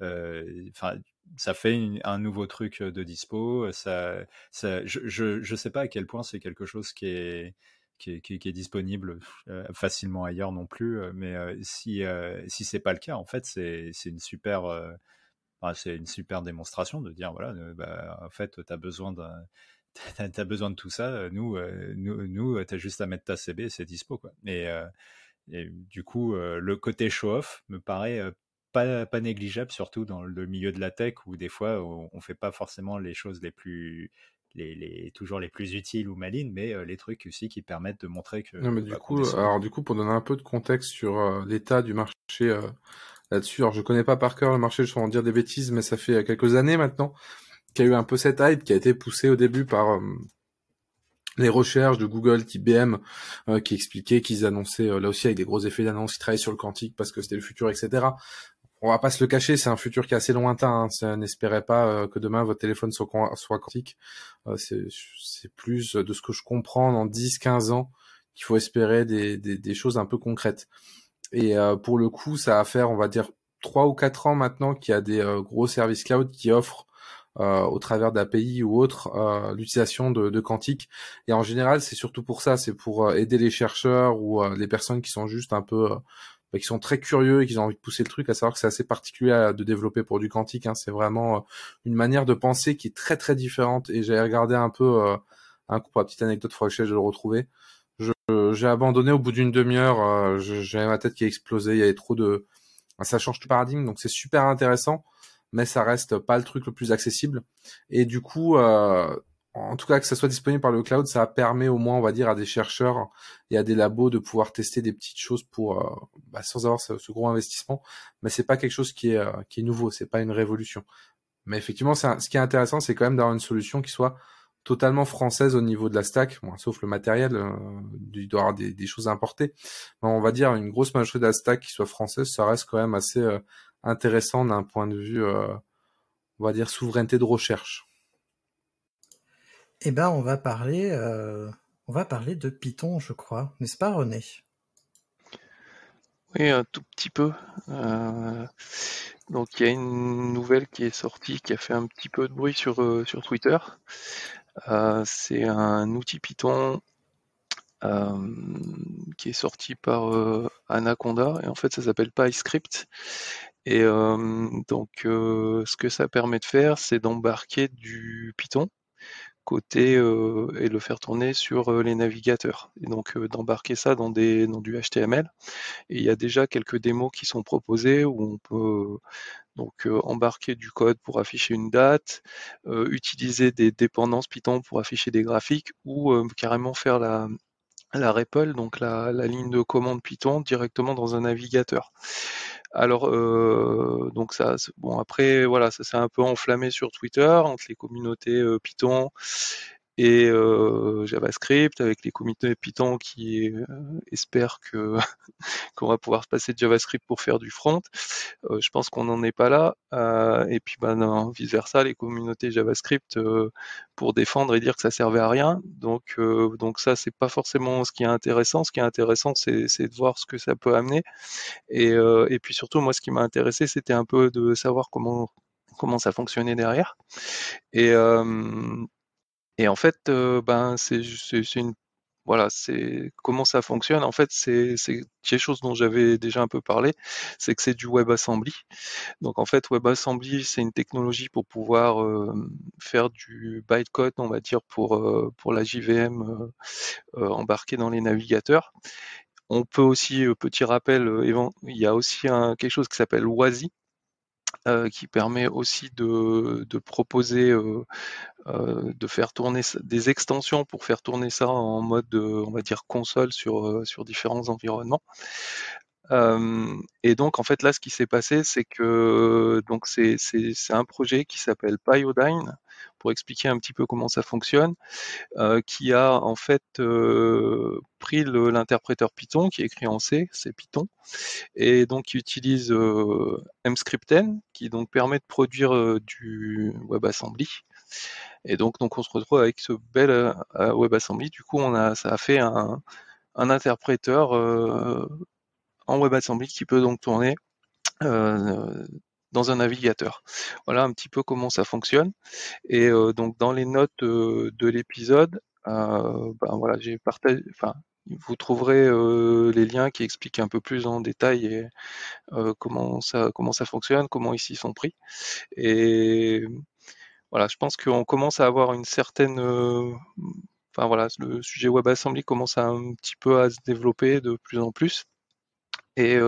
Enfin, ça fait un nouveau truc de dispo. Ça, je, je, sais pas à quel point c'est quelque chose qui est, disponible facilement ailleurs non plus. Mais si, si c'est pas le cas, en fait, c'est une super, c'est une super démonstration de dire voilà, bah, en fait, tu as besoin d'un T'as besoin de tout ça. Nous, nous, nous juste à mettre ta CB c'est dispo. Quoi. Et, et du coup, le côté show-off me paraît pas, négligeable, surtout dans le milieu de la tech où des fois on, ne fait pas forcément les choses les plus les, toujours les plus utiles ou malines, mais euh, les trucs aussi qui permettent de montrer que. Non, mais du coup, alors du coup, pour donner un peu de contexte sur euh, l'état du marché euh, là-dessus, alors je connais pas par cœur le marché, je vais en dire des bêtises, mais ça fait quelques années maintenant qu'il y a eu un peu cette hype qui a été poussée au début par les recherches de Google, IBM, qui expliquaient qu'ils annonçaient, là aussi avec des gros effets d'annonce, ils travaillaient sur le quantique parce que c'était le futur, etc on va pas se le cacher, c'est un futur qui est assez lointain. Hein. N'espérez pas euh, que demain votre téléphone soit, soit quantique. Euh, c'est plus de ce que je comprends dans 10-15 ans qu'il faut espérer des, choses un peu concrètes. Et euh, pour le coup, ça va faire, on va dire, 3 ou 4 ans maintenant qu'il y a des gros services cloud qui offrent au travers d'API ou autres l'utilisation de, de, quantique. Et en général, c'est surtout pour ça, c'est pour aider les chercheurs ou les personnes qui sont juste un peu qui sont très curieux et qui ont envie de pousser le truc, à savoir que c'est assez particulier de développer pour du quantique. Hein. C'est vraiment euh, une manière de penser qui est très très différente. Et j'ai regardé un peu euh, un coup pour la petite anecdote, il faudrait que je le retrouver. J'ai abandonné au bout d'une demi-heure. Euh, J'avais ma tête qui a explosé. Il y avait trop de, ça change tout paradigme, donc c'est super intéressant, mais ça reste pas le truc le plus accessible. Et du coup, euh, en tout cas que ça soit disponible par le cloud, ça permet au moins, on va dire, à des chercheurs et à des labos de pouvoir tester des petites choses pour euh, bah, sans avoir ce, gros investissement. Mais c'est pas quelque chose qui est euh, qui est nouveau, c'est pas une révolution. Mais effectivement, ce qui est intéressant, c'est quand même d'avoir une solution qui soit totalement française au niveau de la stack, sauf le matériel, euh, il doit y avoir des, choses à importer. Mais on va dire une grosse majorité de la stack qui soit française, ça reste quand même assez intéressant d'un point de vue, on va dire, souveraineté de recherche. Eh ben, on va parler, euh, on va parler de Python, je crois, n'est-ce pas, René? Oui, un tout petit peu. Euh, donc, il y a une nouvelle qui est sortie, qui a fait un petit peu de bruit sur, euh, sur Twitter. c'est un outil Python qui est sorti par Anaconda, et en fait, ça s'appelle PyScript. Et donc, ce que ça permet de faire, c'est d'embarquer du Python côté et le faire tourner sur les navigateurs. Et donc d'embarquer ça dans, des, dans du HTML. Et il y a déjà quelques démos qui sont proposées où on peut donc embarquer du code pour afficher une date, utiliser des dépendances Python pour afficher des graphiques ou carrément faire la, la REPL, donc la, la, ligne de commande Python directement dans un navigateur. Alors, euh, donc ça, bon après, voilà, ça s'est un peu enflammé sur Twitter entre les communautés euh, Python et euh, JavaScript avec les comités Python qui euh, espèrent que [LAUGHS] qu'on va pouvoir passer de JavaScript pour faire du front. Euh, je pense qu'on n'en est pas là. et puis ben vice versa, les communautés JavaScript pour défendre et dire que ça servait à rien. Donc donc ça c'est pas forcément ce qui est intéressant. Ce qui est intéressant c'est de voir ce que ça peut amener. Et, et puis surtout moi ce qui m'a intéressé c'était un peu de savoir comment comment ça fonctionnait derrière. Et et en fait, ben, c'est une voilà, c'est comment ça fonctionne. En fait, c'est quelque chose dont j'avais déjà un peu parlé, c'est que c'est du WebAssembly. Donc en fait, WebAssembly, c'est une technologie pour pouvoir faire du bytecode, on va dire, pour, pour la JVM embarquée dans les navigateurs. On peut aussi, petit rappel, il y a aussi quelque chose qui s'appelle WASI, euh, qui permet aussi de, proposer, euh, euh, de faire tourner des extensions pour faire tourner ça en mode, on va dire, console sur différents environnements. Et donc en fait là, ce qui s'est passé, c'est que donc c'est un projet qui s'appelle Pyodine pour expliquer un petit peu comment ça fonctionne, qui a en fait pris l'interpréteur Python qui est écrit en C, c'est Python, et donc qui utilise mscripten qui donc permet de produire du WebAssembly. Et donc, donc on se retrouve avec ce bel WebAssembly. Du coup, on a, ça a fait un, un interpréteur en WebAssembly qui peut donc tourner dans un navigateur. Voilà un petit peu comment ça fonctionne. Et donc dans les notes de l'épisode, ben voilà, j'ai partagé, enfin, vous trouverez les liens qui expliquent un peu plus en détail comment ça comment ça fonctionne, comment ici sont pris. Et voilà, je pense qu'on commence à avoir une certaine Enfin voilà, le sujet WebAssembly commence un petit peu à se développer de plus en plus. Et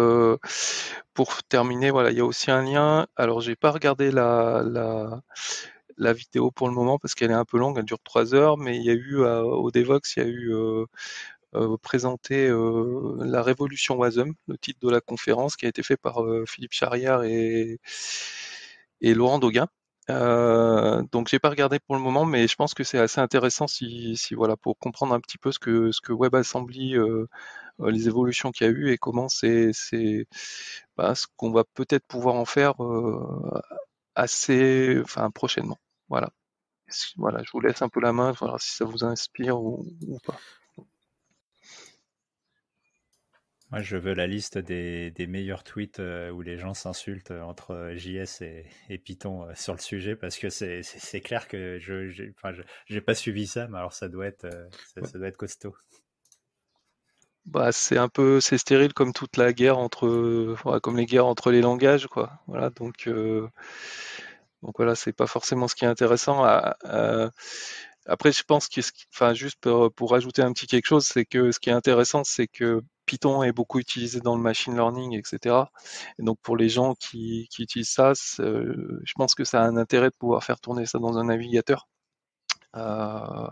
pour terminer, voilà, il y a aussi un lien. Alors, j'ai pas regardé la, la, vidéo pour le moment parce qu'elle est un peu longue, elle dure trois heures, mais il y a eu au Devox, il y a eu présenté la révolution Wasm, le titre de la conférence qui a été fait par Philippe Charrière et, et Laurent Dauguin. Euh, donc j'ai pas regardé pour le moment, mais je pense que c'est assez intéressant si, si, voilà pour comprendre un petit peu ce que ce que WebAssembly, euh, euh, les évolutions qu'il y a eu et comment c'est bah, ce qu'on va peut-être pouvoir en faire euh, assez, enfin prochainement. Voilà. Voilà, je vous laisse un peu la main, voilà, si ça vous inspire ou pas. Moi, je veux la liste des, meilleurs tweets euh, où les gens s'insultent euh, entre JS et, Python euh, sur le sujet parce que c'est clair que je n'ai pas suivi ça, mais alors ça doit être, ça, doit être costaud. Bah, c'est un peu c'est stérile comme toute la guerre entre comme les guerres entre les langages quoi. Voilà donc donc voilà c'est pas forcément ce qui est intéressant. après je pense que enfin juste pour, pour rajouter un petit quelque chose c'est que ce qui est intéressant c'est que Python est beaucoup utilisé dans le machine learning, etc. Et donc pour les gens qui, utilisent ça, je pense que ça a un intérêt de pouvoir faire tourner ça dans un navigateur. Euh,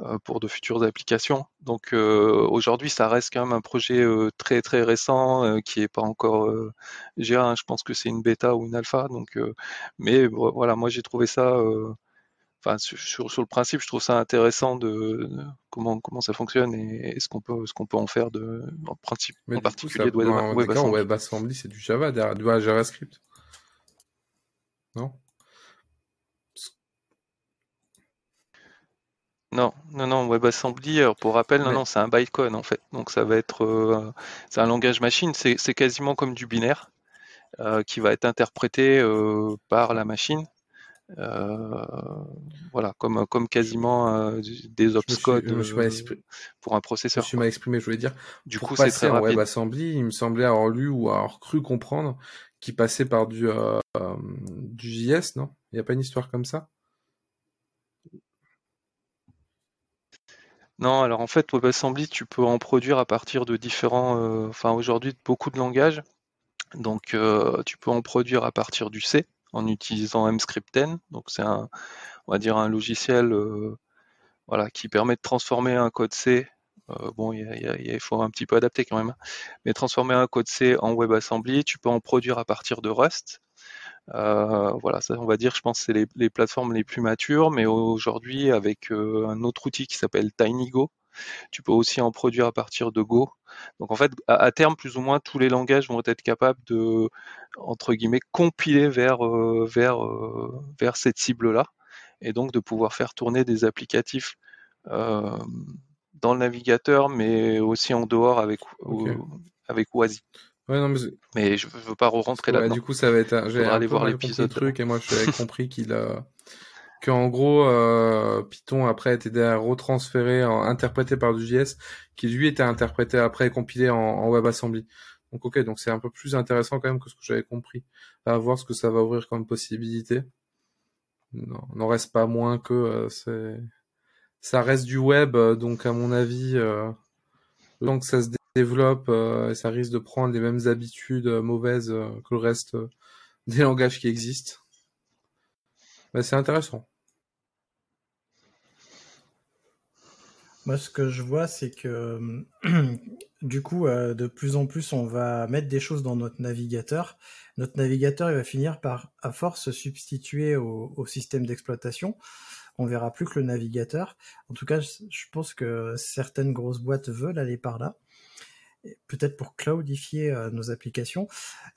euh, pour de futures applications. Donc euh, aujourd'hui, ça reste quand même un projet très très récent qui n'est pas encore géré. Hein. Je pense que c'est une bêta ou une alpha. Donc, mais voilà, moi j'ai trouvé ça enfin sur, sur, le principe, je trouve ça intéressant de, comment comment ça fonctionne et, ce qu'on peut ce qu'on peut en faire de en principe en particulier de WebAssembly. WebAssembly c'est du Java du JavaScript. Non? Non, non, non, WebAssembly, pour rappel, non, non, c'est un bytecode en fait. Donc ça va être, euh, c'est un langage machine, c'est quasiment comme du binaire euh, qui va être interprété euh, par la machine euh, voilà, comme, comme quasiment euh, des opscodes euh, pour un processeur. Je suis mal exprimé, je voulais dire. Du coup, c'est très rapide. WebAssembly, il me semblait avoir lu ou avoir cru comprendre qu'il passait par du, du JS, non? Il n'y a pas une histoire comme ça? Non, alors en fait, WebAssembly, tu peux en produire à partir de différents, enfin aujourd'hui, beaucoup de langages. Donc, tu peux en produire à partir du C, en utilisant mscripten. Donc c'est un, on va dire un logiciel euh, voilà, qui permet de transformer un code C. Euh, bon, il, faut un petit peu adapter quand même, hein. mais transformer un code C en WebAssembly, tu peux en produire à partir de Rust. Euh, voilà, ça, on va dire, je pense, c'est les, les, plateformes les plus matures, mais aujourd'hui, avec un autre outil qui s'appelle TinyGo, tu peux aussi en produire à partir de Go. Donc en fait, à, terme, plus ou moins, tous les langages vont être capables de, entre guillemets, compiler vers, euh, vers, euh, vers cette cible-là, et donc de pouvoir faire tourner des applicatifs euh, dans le navigateur, mais aussi en dehors avec, avec Oasi. Mais... je ne veux pas rentrer là-dedans. Du coup, ça va être. J'ai aller voir l'épisode. truc et moi, j'avais [LAUGHS] compris qu'il a qu'en gros euh, Python après a été retransféré, en, interprété par du JS, qui lui était interprété après et compilé en, WebAssembly. Donc ok, donc c'est un peu plus intéressant quand même que ce que j'avais compris. À voir ce que ça va ouvrir comme possibilité. Non, n'en reste pas moins que euh, c'est, ça reste du web, euh, donc à mon avis, euh, tant que ça se développe, ça risque de prendre les mêmes habitudes mauvaises que le reste [LAUGHS] des langages qui existent. Bah, c'est intéressant. Moi, ce que je vois, c'est que [CLEARS THROAT] du coup, de plus en plus, on va mettre des choses dans notre navigateur. Notre navigateur, il va finir par, à force, se substituer au, système d'exploitation. On verra plus que le navigateur. En tout cas, je pense que certaines grosses boîtes veulent aller par là peut-être pour cloudifier nos applications.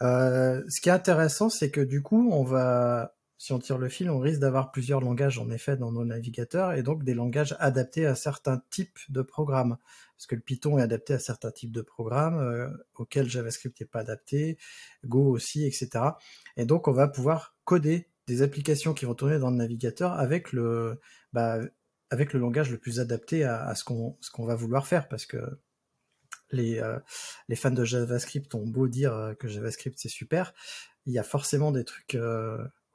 ce qui est intéressant, c'est que du coup, on va si on tire le fil, on risque d'avoir plusieurs langages en effet dans nos navigateurs et donc des langages adaptés à certains types de programmes. Parce que le Python est adapté à certains types de programmes euh, auxquels JavaScript n'est pas adapté, Go aussi, etc. Et donc on va pouvoir coder des applications qui vont tourner dans le navigateur avec le, bah, avec le langage le plus adapté à, ce qu'on ce qu'on va vouloir faire parce que les, euh, les fans de JavaScript ont beau dire euh, que JavaScript c'est super, il y a forcément des trucs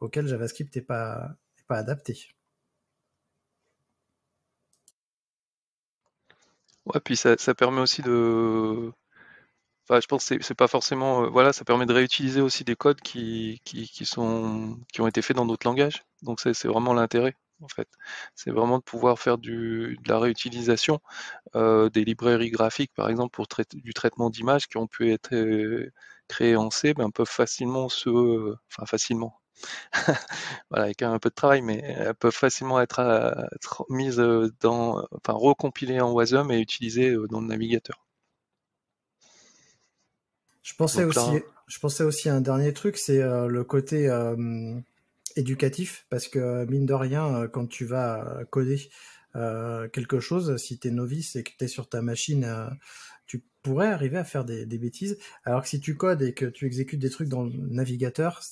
auquel JavaScript n'est pas, adapté. Ouais, puis ça, permet aussi de. Je pense c'est pas forcément. Euh, voilà, ça permet de réutiliser aussi des codes qui, qui, sont, qui ont été faits dans d'autres langages. Donc, c'est vraiment l'intérêt, en fait. C'est vraiment de pouvoir faire du, de la réutilisation euh, des librairies graphiques, par exemple, pour du traitement d'images qui ont pu être euh, créées en C, ben, peuvent facilement se. Enfin, facilement [LAUGHS] voilà, avec un peu de travail, mais elles peuvent facilement être, euh, mises dans, enfin, recompilées en WASM et utilisées dans le navigateur. Je pensais aussi, je pensais aussi à un dernier truc, c'est le côté éducatif, parce que mine de rien, quand tu vas coder quelque chose, si tu es novice et que tu es sur ta machine, tu pourrais arriver à faire des, bêtises. Alors que si tu codes et que tu exécutes des trucs dans le navigateur,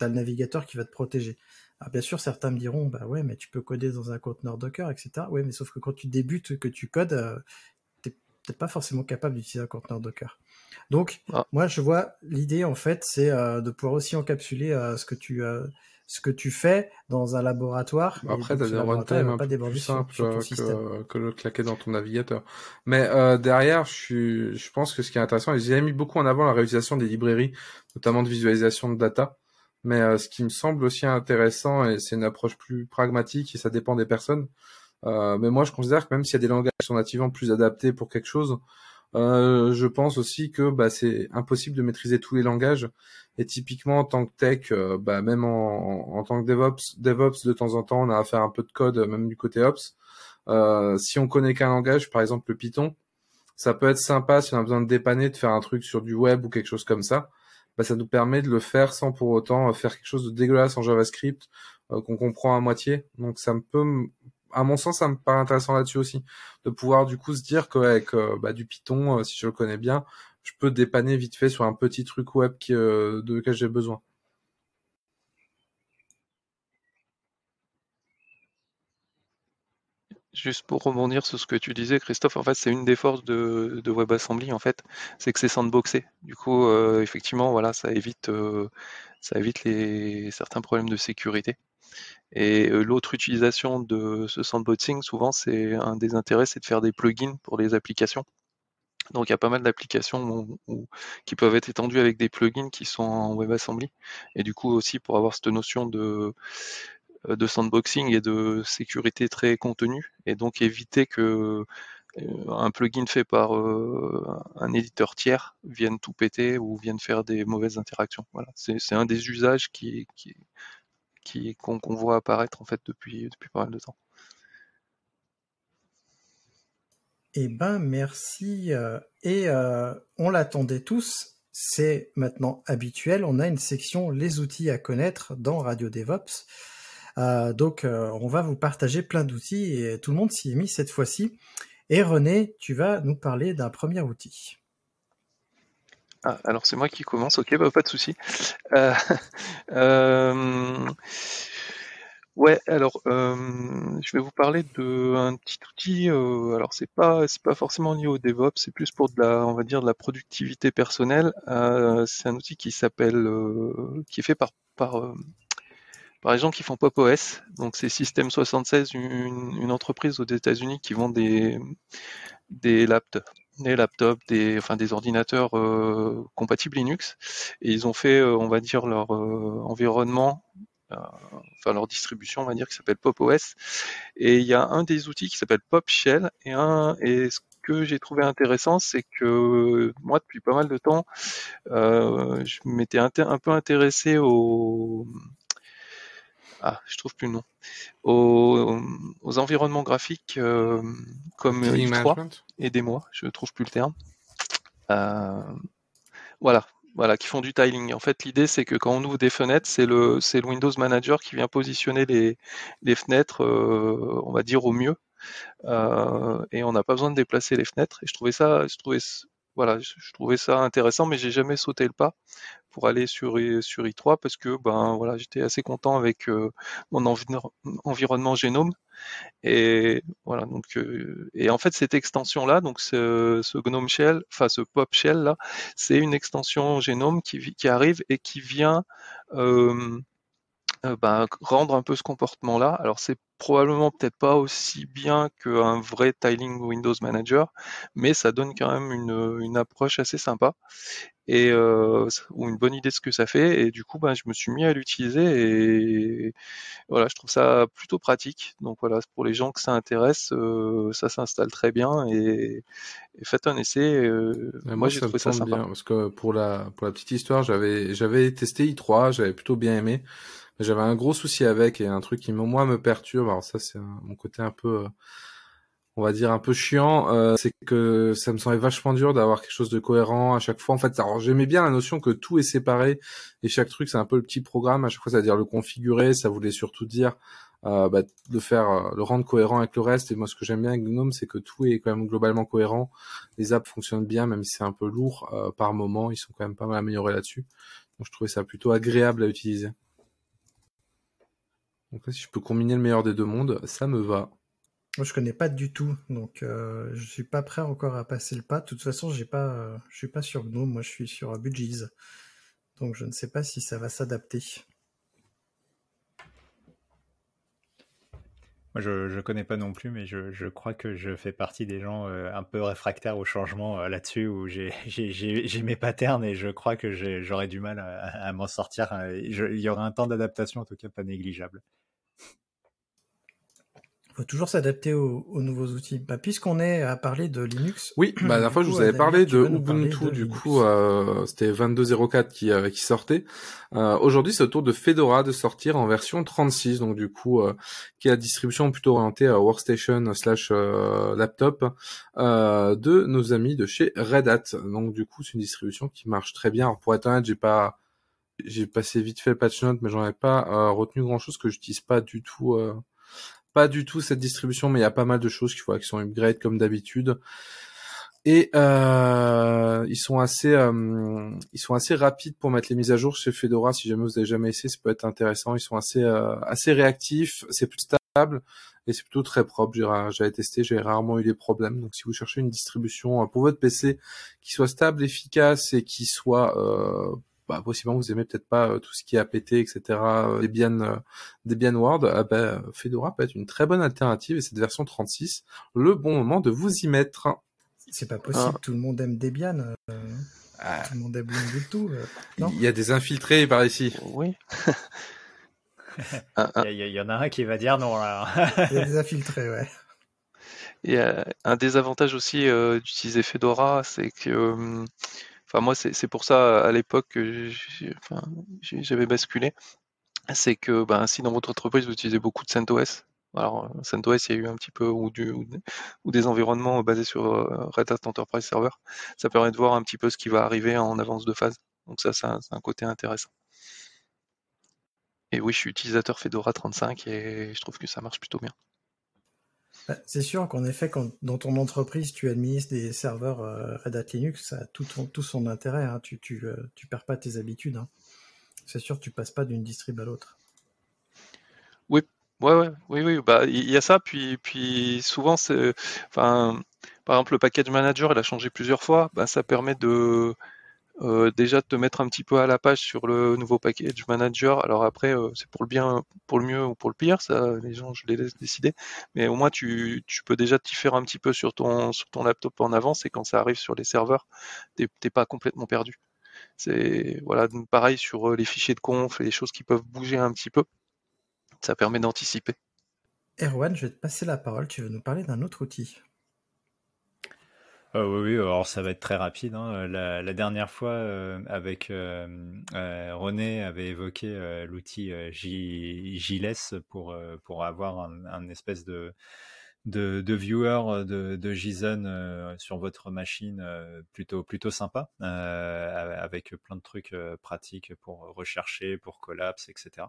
le navigateur qui va te protéger. Alors bien sûr, certains me diront, bah ouais, mais tu peux coder dans un conteneur Docker, etc. Ouais, mais sauf que quand tu débutes, que tu codes, euh, tu n'es peut-être pas forcément capable d'utiliser un conteneur Docker. Donc, ah. moi, je vois l'idée, en fait, c'est euh, de pouvoir aussi encapsuler euh, ce que tu ce que tu fais dans un laboratoire. Après, tu as des un peu plus simples que, que, le claquer dans ton navigateur. Mais derrière, je, je pense que ce qui est intéressant, ils ont mis beaucoup en avant la réalisation des librairies, notamment de visualisation de data. Mais euh, ce qui me semble aussi intéressant, et c'est une approche plus pragmatique, et ça dépend des personnes, euh, mais moi je considère que même s'il y a des langages qui sont nativement plus adaptés pour quelque chose, euh, je pense aussi que bah, c'est impossible de maîtriser tous les langages. Et typiquement en tant que tech, euh, bah, même en, tant que DevOps, DevOps de temps en temps, on a à faire un peu de code, même du côté Ops. Euh, si on connaît qu'un langage, par exemple le Python, ça peut être sympa si on a besoin de dépanner, de faire un truc sur du web ou quelque chose comme ça. Bah, ça nous permet de le faire sans pour autant euh, faire quelque chose de dégueulasse en JavaScript qu'on comprend à moitié. Donc ça me peut, à mon sens, ça me paraît intéressant là-dessus aussi, de pouvoir du coup se dire qu'avec euh, bah, du Python, si je le connais bien, je peux dépanner vite fait sur un petit truc web qui, de lequel j'ai besoin. Juste pour rebondir sur ce que tu disais, Christophe, en fait, c'est une des forces de, WebAssembly, en fait, c'est que c'est sandboxé. Du coup, euh, effectivement, voilà, ça évite, euh, ça évite les, certains problèmes de sécurité. Et euh, l'autre utilisation de ce sandboxing, souvent, c'est un des intérêts, c'est de faire des plugins pour les applications. Donc il y a pas mal d'applications qui peuvent être étendues avec des plugins qui sont en WebAssembly. Et du coup aussi pour avoir cette notion de, de sandboxing et de sécurité très contenue, et donc éviter que euh, un plugin fait par euh, un éditeur tiers vienne tout péter ou vienne faire des mauvaises interactions. Voilà, c'est un des usages qui, qui, qu'on voit apparaître en fait depuis, depuis pas mal de temps. Eh ben merci. Et on l'attendait tous. C'est maintenant habituel. On a une section les outils à connaître dans Radio DevOps. Euh, donc, euh, on va vous partager plein d'outils et tout le monde s'y est mis cette fois-ci. Et René, tu vas nous parler d'un premier outil. Ah, alors c'est moi qui commence, ok, bah, pas de souci. Euh, [LAUGHS] ouais, alors je vais vous parler d'un petit outil. alors c'est pas c'est pas forcément lié au DevOps, c'est plus pour de la dire de la productivité personnelle. c'est un outil qui s'appelle qui est fait par par par exemple, qui font Pop OS. Donc, c'est System 76, une, entreprise aux États-Unis qui vend des, des laptops, des laptops, des, ordinateurs euh, compatibles Linux. Et ils ont fait, euh, on va dire, leur euh, environnement, enfin leur distribution, on va dire, qui s'appelle Pop OS. Et il y a un des outils qui s'appelle Pop Shell et et que j'ai trouvé intéressant, c'est que moi, depuis pas mal de temps, euh, je m'étais un, peu intéressé au ah, je trouve plus le nom, aux, environnements graphiques euh, comme X3, aidez-moi, je trouve plus le terme. Euh, voilà, voilà, qui font du tiling. En fait, l'idée, c'est que quand on ouvre des fenêtres, c'est le, Windows Manager qui vient positionner les, les fenêtres, euh, on va dire au mieux, euh, et on n'a pas besoin de déplacer les fenêtres. Et je trouvais ça, je trouvais, voilà, je, trouvais ça intéressant, mais j'ai jamais sauté le pas pour aller sur sur i3 parce que ben voilà, j'étais assez content avec euh, mon environnement génome. Et voilà donc euh, et en fait cette extension là, donc ce, ce GNOME Shell, enfin ce Pop Shell là, c'est une extension génome qui qui arrive et qui vient euh, euh, bah, rendre un peu ce comportement-là. Alors c'est probablement peut-être pas aussi bien qu'un vrai tiling Windows Manager, mais ça donne quand même une, une approche assez sympa et euh, ou une bonne idée de ce que ça fait. Et du coup, ben, je me suis mis à l'utiliser et voilà, je trouve ça plutôt pratique. Donc voilà, pour les gens que ça intéresse, euh, ça s'installe très bien et, faites un essai. Euh, moi, j'ai trouvé ça sympa. Bien, parce que pour la pour la petite histoire, j'avais j'avais testé i3, j'avais plutôt bien aimé. J'avais un gros souci avec et un truc qui moi me perturbe. Alors ça c'est mon côté un peu, euh, on va dire un peu chiant, euh, c'est que ça me semblait vachement dur d'avoir quelque chose de cohérent à chaque fois. En fait, alors j'aimais bien la notion que tout est séparé et chaque truc c'est un peu le petit programme. À chaque fois, ça veut dire le configurer. Ça voulait surtout dire euh, bah, de faire euh, le rendre cohérent avec le reste. Et moi, ce que j'aime bien avec GNOME, c'est que tout est quand même globalement cohérent. Les apps fonctionnent bien, même si c'est un peu lourd par moment. Ils sont quand même pas mal améliorés là-dessus. Donc je trouvais ça plutôt agréable à utiliser. Donc si je peux combiner le meilleur des deux mondes, ça me va. Moi, je connais pas du tout, donc euh, je suis pas prêt encore à passer le pas. De toute façon, j'ai pas, euh, je suis pas sur GNOME, moi je suis sur Budgies, donc je ne sais pas si ça va s'adapter. Moi, je ne connais pas non plus, mais je, je, crois que je fais partie des gens euh, un peu réfractaires au changement euh, là-dessus, où j'ai [LAUGHS] mes patterns et je crois que j'aurais du mal à, m'en sortir. il y aura un temps d'adaptation, en tout cas pas négligeable faut toujours s'adapter aux, nouveaux outils. Bah, Puisqu'on est à parler de Linux. [CLEARS THROAT] Oui, bah, la dernière fois, je vous avais parlé de Ubuntu, du coup, euh, c'était 22.04 qui, euh, qui sortait. Euh, Aujourd'hui, c'est au tour de Fedora de sortir en version 36, donc du coup, euh, qui est la distribution plutôt orientée à workstation slash euh, laptop de nos amis de chez Red Hat. Donc du coup, c'est une distribution qui marche très bien. Alors, pour être honnête, j'ai pas j'ai passé vite fait le patch note, mais j'en ai pas retenu grand chose que j'utilise pas du tout pas du tout cette distribution, mais il y a pas mal de choses qu'il faut qui sont upgrade comme d'habitude. Et euh, ils sont assez, euh, ils sont assez rapides pour mettre les mises à jour chez Fedora. Si jamais vous avez jamais essayé, ça peut être intéressant. Ils sont assez, euh, assez réactifs. C'est plus stable et c'est plutôt très propre. J'avais testé, j'ai rarement eu des problèmes. Donc si vous cherchez une distribution pour votre PC qui soit stable, efficace et qui soit bah, possiblement vous aimez peut-être pas euh, tout ce qui est APT, etc., euh, Debian, euh, Debian Word, ah bah, Fedora peut être une très bonne alternative et cette version 36, le bon moment de vous y mettre. C'est pas possible, ah. tout le monde aime Debian. Ah. Tout le monde aime Ubuntu. Il y a des infiltrés par ici. Oui. [LAUGHS] il, y, en a un qui va dire non. [LAUGHS] Il y a des infiltrés, ouais. Et un désavantage aussi d'utiliser Fedora, c'est que Enfin, moi, c'est pour ça, à l'époque, que j'avais basculé. C'est que ben, si dans votre entreprise, vous utilisez beaucoup de CentOS, alors euh, CentOS, il y a eu un petit peu, ou, des environnements basés sur euh, Red Hat Enterprise Server, ça permet de voir un petit peu ce qui va arriver en avance de phase. Donc ça, c'est un, côté intéressant. Et oui, je suis utilisateur Fedora 35 et je trouve que ça marche plutôt bien. Bah, c'est sûr qu'en effet, dans ton entreprise, tu administres des serveurs euh, Red Hat Linux, ça a tout, son intérêt. Hein. Tu, tu, euh, tu, perds pas tes habitudes. Hein. C'est sûr, tu passes pas d'une distrib à l'autre. Oui, oui, oui. Bah, il y a ça. Puis, souvent, par exemple, le package manager, il a changé plusieurs fois. Bah, ça permet de euh, déjà te mettre un petit peu à la page sur le nouveau package manager. Alors après, euh, c'est pour le bien, pour le mieux ou pour le pire, ça, les gens, je les laisse décider. Mais au moins, tu, peux déjà t'y faire un petit peu sur ton, sur ton laptop en avance et quand ça arrive sur les serveurs, t'es pas complètement perdu. C'est voilà, pareil sur euh, les fichiers de conf les choses qui peuvent bouger un petit peu. Ça permet d'anticiper. Erwan, je vais te passer la parole. Tu veux nous parler d'un autre outil? Oui, oui, alors ça va être très rapide. Hein. La, dernière fois, avec René avait évoqué l'outil JLS pour, pour avoir un espèce de, de, de viewers de, de JSON euh, sur votre machine euh, plutôt plutôt sympa avec plein de trucs pratiques pour rechercher, pour collapse, etc.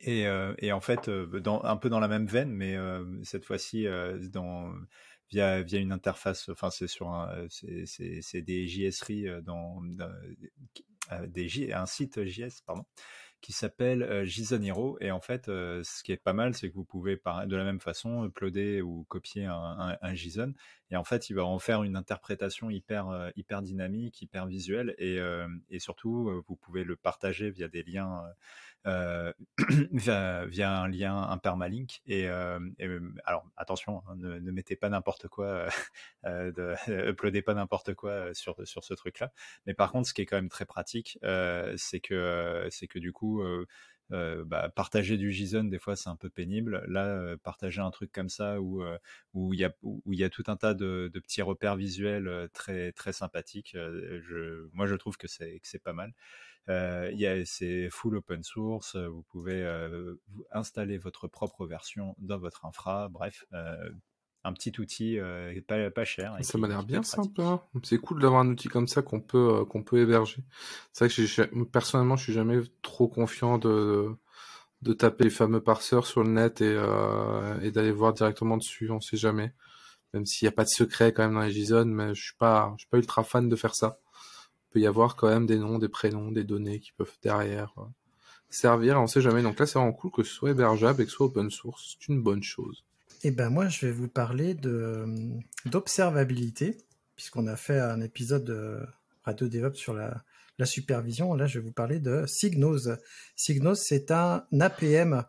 Et, et en fait, dans, un peu dans la même veine, mais cette fois-ci dans via via une interface. Enfin, c'est sur un, c'est des JSRI dans, dans des un site JS pardon qui s'appelle euh, JSON Hero. Et en fait, euh, ce qui est pas mal, c'est que vous pouvez de la même façon uploader ou copier un, JSON. Et en fait, il va en faire une interprétation hyper, euh, hyper dynamique, hyper visuelle. Et, et surtout, vous pouvez le partager via des liens euh, [CLEARS THROAT] via, un lien, un permalink. Et, euh, alors attention, hein, ne, mettez pas n'importe quoi, euh, [LAUGHS] de, [LAUGHS] uploadez pas n'importe quoi sur, sur ce truc-là. Mais par contre, ce qui est quand même très pratique, c'est que, c'est que du coup, bah, partager du JSON, des fois, c'est un peu pénible. Là, partager un truc comme ça où il y a où y a tout un tas de, de, petits repères visuels très très sympathiques. je, moi, je trouve que c'est pas mal. Euh, c'est full open source, vous pouvez installer votre propre version dans votre infra, bref, un petit outil pas, pas, cher. Ça m'a l'air bien sympa. C'est cool d'avoir un outil comme ça qu'on peut, qu'on peut héberger. C'est vrai que personnellement, je suis jamais trop confiant de, de taper les fameux parseurs sur le net et, et d'aller voir directement dessus, on sait jamais. Même s'il n'y a pas de secret quand même dans les JSON, mais je suis pas, je suis pas ultra fan de faire ça peut y avoir quand même des noms, des prénoms, des données qui peuvent derrière euh, servir, on sait jamais. Donc là, c'est vraiment cool que ce soit hébergeable et que ce soit open source. C'est une bonne chose. Eh ben moi, je vais vous parler de d'observabilité, puisqu'on a fait un épisode de Radio DevOps sur la, la supervision. Là, je vais vous parler de Signos. Signos, c'est un APM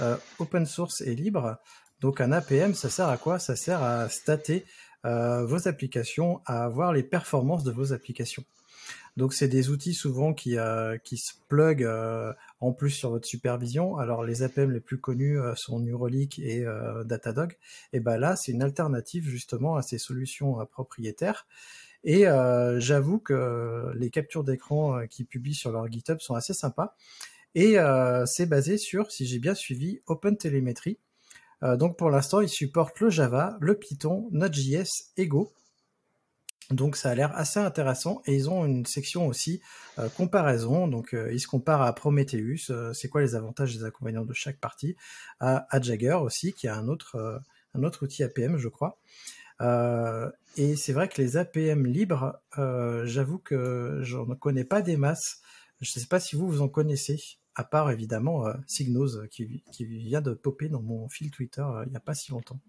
euh, open source et libre. Donc un APM, ça sert à quoi? Ça sert à stater euh, vos applications, à voir les performances de vos applications. Donc c'est des outils souvent qui, euh, se plug euh, en plus sur votre supervision. Alors les APM les plus connus euh, sont Neuralink et Datadog. Et ben là c'est une alternative justement à ces solutions propriétaires. Et j'avoue que les captures d'écran qu'ils publient sur leur GitHub sont assez sympas. Et c'est basé sur, si j'ai bien suivi, OpenTelemetry. donc pour l'instant, ils supportent le Java, le Python, Node.js et Go. Donc ça a l'air assez intéressant et ils ont une section aussi euh, comparaison. Donc euh, ils se comparent à Prometheus, euh, c'est quoi les avantages et les inconvénients de chaque partie, à, Jagger aussi qui a un autre outil APM je crois. et c'est vrai que les APM libres, j'avoue que j'en connais pas des masses. Je ne sais pas si vous vous en connaissez, à part évidemment Signos qui, qui, vient de popper dans mon fil Twitter il n'y a pas si longtemps.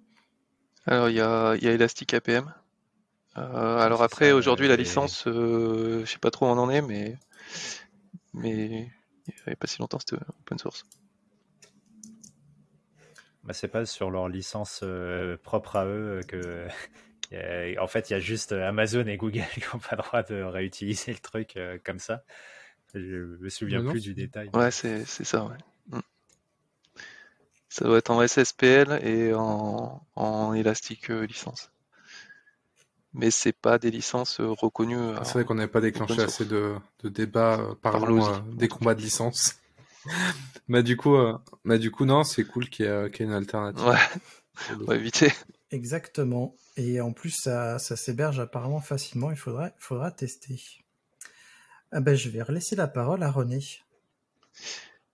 Alors il y a, y a Elastic APM euh, alors après, aujourd'hui, la licence, euh, je sais pas trop où on en est, mais mais il n'y avait pas si longtemps, c'était open source. Bah, c'est pas sur leur licence euh, propre à eux que. [LAUGHS] en fait, il y a juste Amazon et Google [LAUGHS] qui n'ont pas le droit de réutiliser le truc comme ça. Je me souviens plus du détail. Ouais, c'est ça, ouais. Mm. Ça doit être en SSPL et en, en Elastic licence mais c'est pas des licences euh, reconnues. Ah, c'est vrai qu'on n'avait pas déclenché assez de, de débats euh, parlant euh, des combats de licence. mais [LAUGHS] du coup, mais du coup non, c'est cool qu'il y, ait une alternative. Ouais, on va éviter. Exactement. Et en plus, ça, ça s'héberge apparemment facilement. Il faudra, il faudra tester. Ah ben, je vais relaisser la parole à René.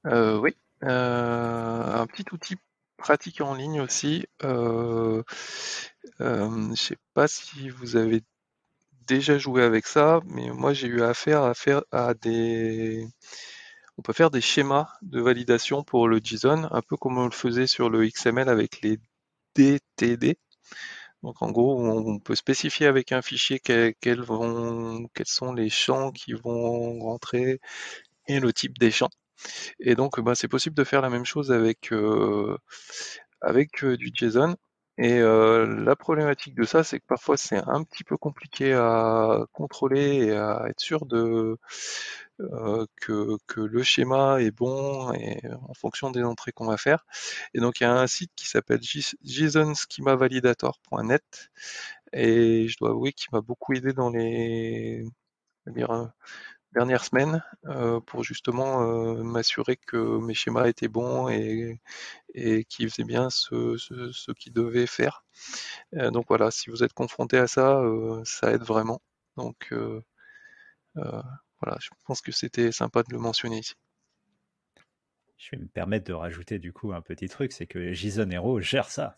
oui. un petit outil pratique en ligne aussi. Euh, euh, je sais pas si vous avez déjà joué avec ça, mais moi j'ai eu affaire à faire à des. On peut faire des schémas de validation pour le JSON, un peu comme on le faisait sur le XML avec les DTD. Donc en gros, on peut spécifier avec un fichier quels, vont, quels sont les champs qui vont rentrer et le type des champs. Et donc, bah, c'est possible de faire la même chose avec, avec du JSON. Et la problématique de ça, c'est que parfois c'est un petit peu compliqué à contrôler et à être sûr de que, que, le schéma est bon et en fonction des entrées qu'on va faire. Et donc il y a un site qui s'appelle jsonschemavalidator.net Et je dois avouer qu'il m'a beaucoup aidé dans les dernières semaines pour justement m'assurer que mes schémas étaient bons et, et qu'ils faisaient bien ce, ce, qu'ils devaient faire. donc voilà, si vous êtes confronté à ça, ça aide vraiment. Donc voilà, je pense que c'était sympa de le mentionner ici. Je vais me permettre de rajouter du coup un petit truc, c'est que JSON Hero gère ça.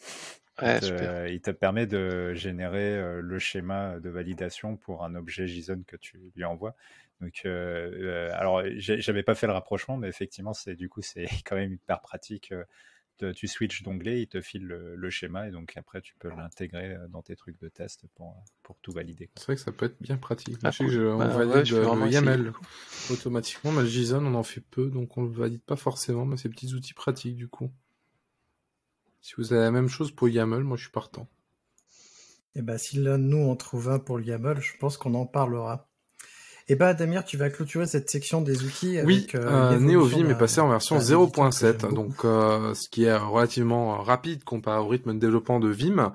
il, te, permet de générer le schéma de validation pour un objet JSON que tu lui envoies. Donc, alors, j'avais pas fait le rapprochement, mais effectivement, c'est du coup, c'est [LAUGHS] quand même hyper pratique tu switches d'onglet, il te file le, schéma et donc après tu peux l'intégrer euh, dans tes trucs de test pour, pour tout valider. C'est vrai que ça peut être bien pratique. Ah, je, on bah, valide le YAML automatiquement, mais JSON on en fait peu donc on le valide pas forcément, mais c'est petits outils pratiques du coup. Si vous avez la même chose pour YAML, moi je suis partant. Et eh ben si là nous on trouve un pour le YAML, je pense qu'on en parlera. Et eh bah ben, Damir, tu vas clôturer cette section des outils. Avec, oui, euh, NeoVim est passé en version 0.7, donc euh, ce qui est relativement rapide comparé au rythme de développement de Vim.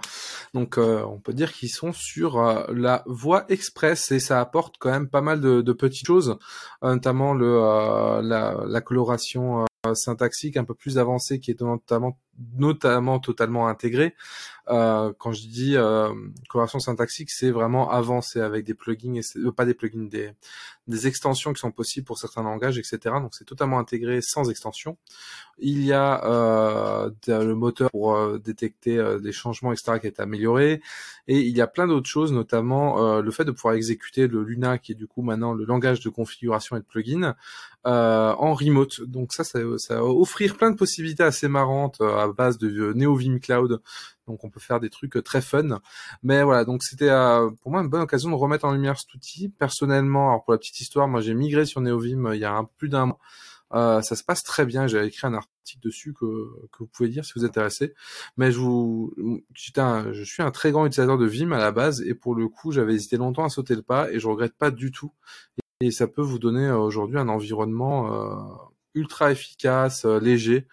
Donc euh, on peut dire qu'ils sont sur euh, la voie express et ça apporte quand même pas mal de, de petites choses, notamment le la, la, coloration syntaxique un peu plus avancée qui est notamment notamment totalement intégrée. Euh, quand je dis euh, coloration syntaxique, c'est vraiment avancé avec des plugins, et euh, pas des plugins, des, des extensions qui sont possibles pour certains langages, etc. Donc c'est totalement intégré sans extension. Il y a euh, le moteur pour euh, détecter euh, des changements, etc. qui est amélioré. Et il y a plein d'autres choses, notamment le fait de pouvoir exécuter le Luna, qui est du coup maintenant le langage de configuration et de plugin, en remote. Donc ça, ça, ça va offrir plein de possibilités assez marrantes à base de NeoVim Cloud donc on peut faire des trucs euh, très fun. Mais voilà, donc c'était euh, pour moi une bonne occasion de remettre en lumière cet outil. Personnellement, alors pour la petite histoire, moi j'ai migré sur NeoVim euh, il y a un, plus d'un mois. ça se passe très bien. J'ai écrit un article dessus que, vous pouvez lire si vous êtes intéressé. Mais je vous, je suis un très grand utilisateur de Vim à la base et pour le coup, j'avais hésité longtemps à sauter le pas et je regrette pas du tout. Et ça peut vous donner aujourd'hui un environnement ultra efficace, léger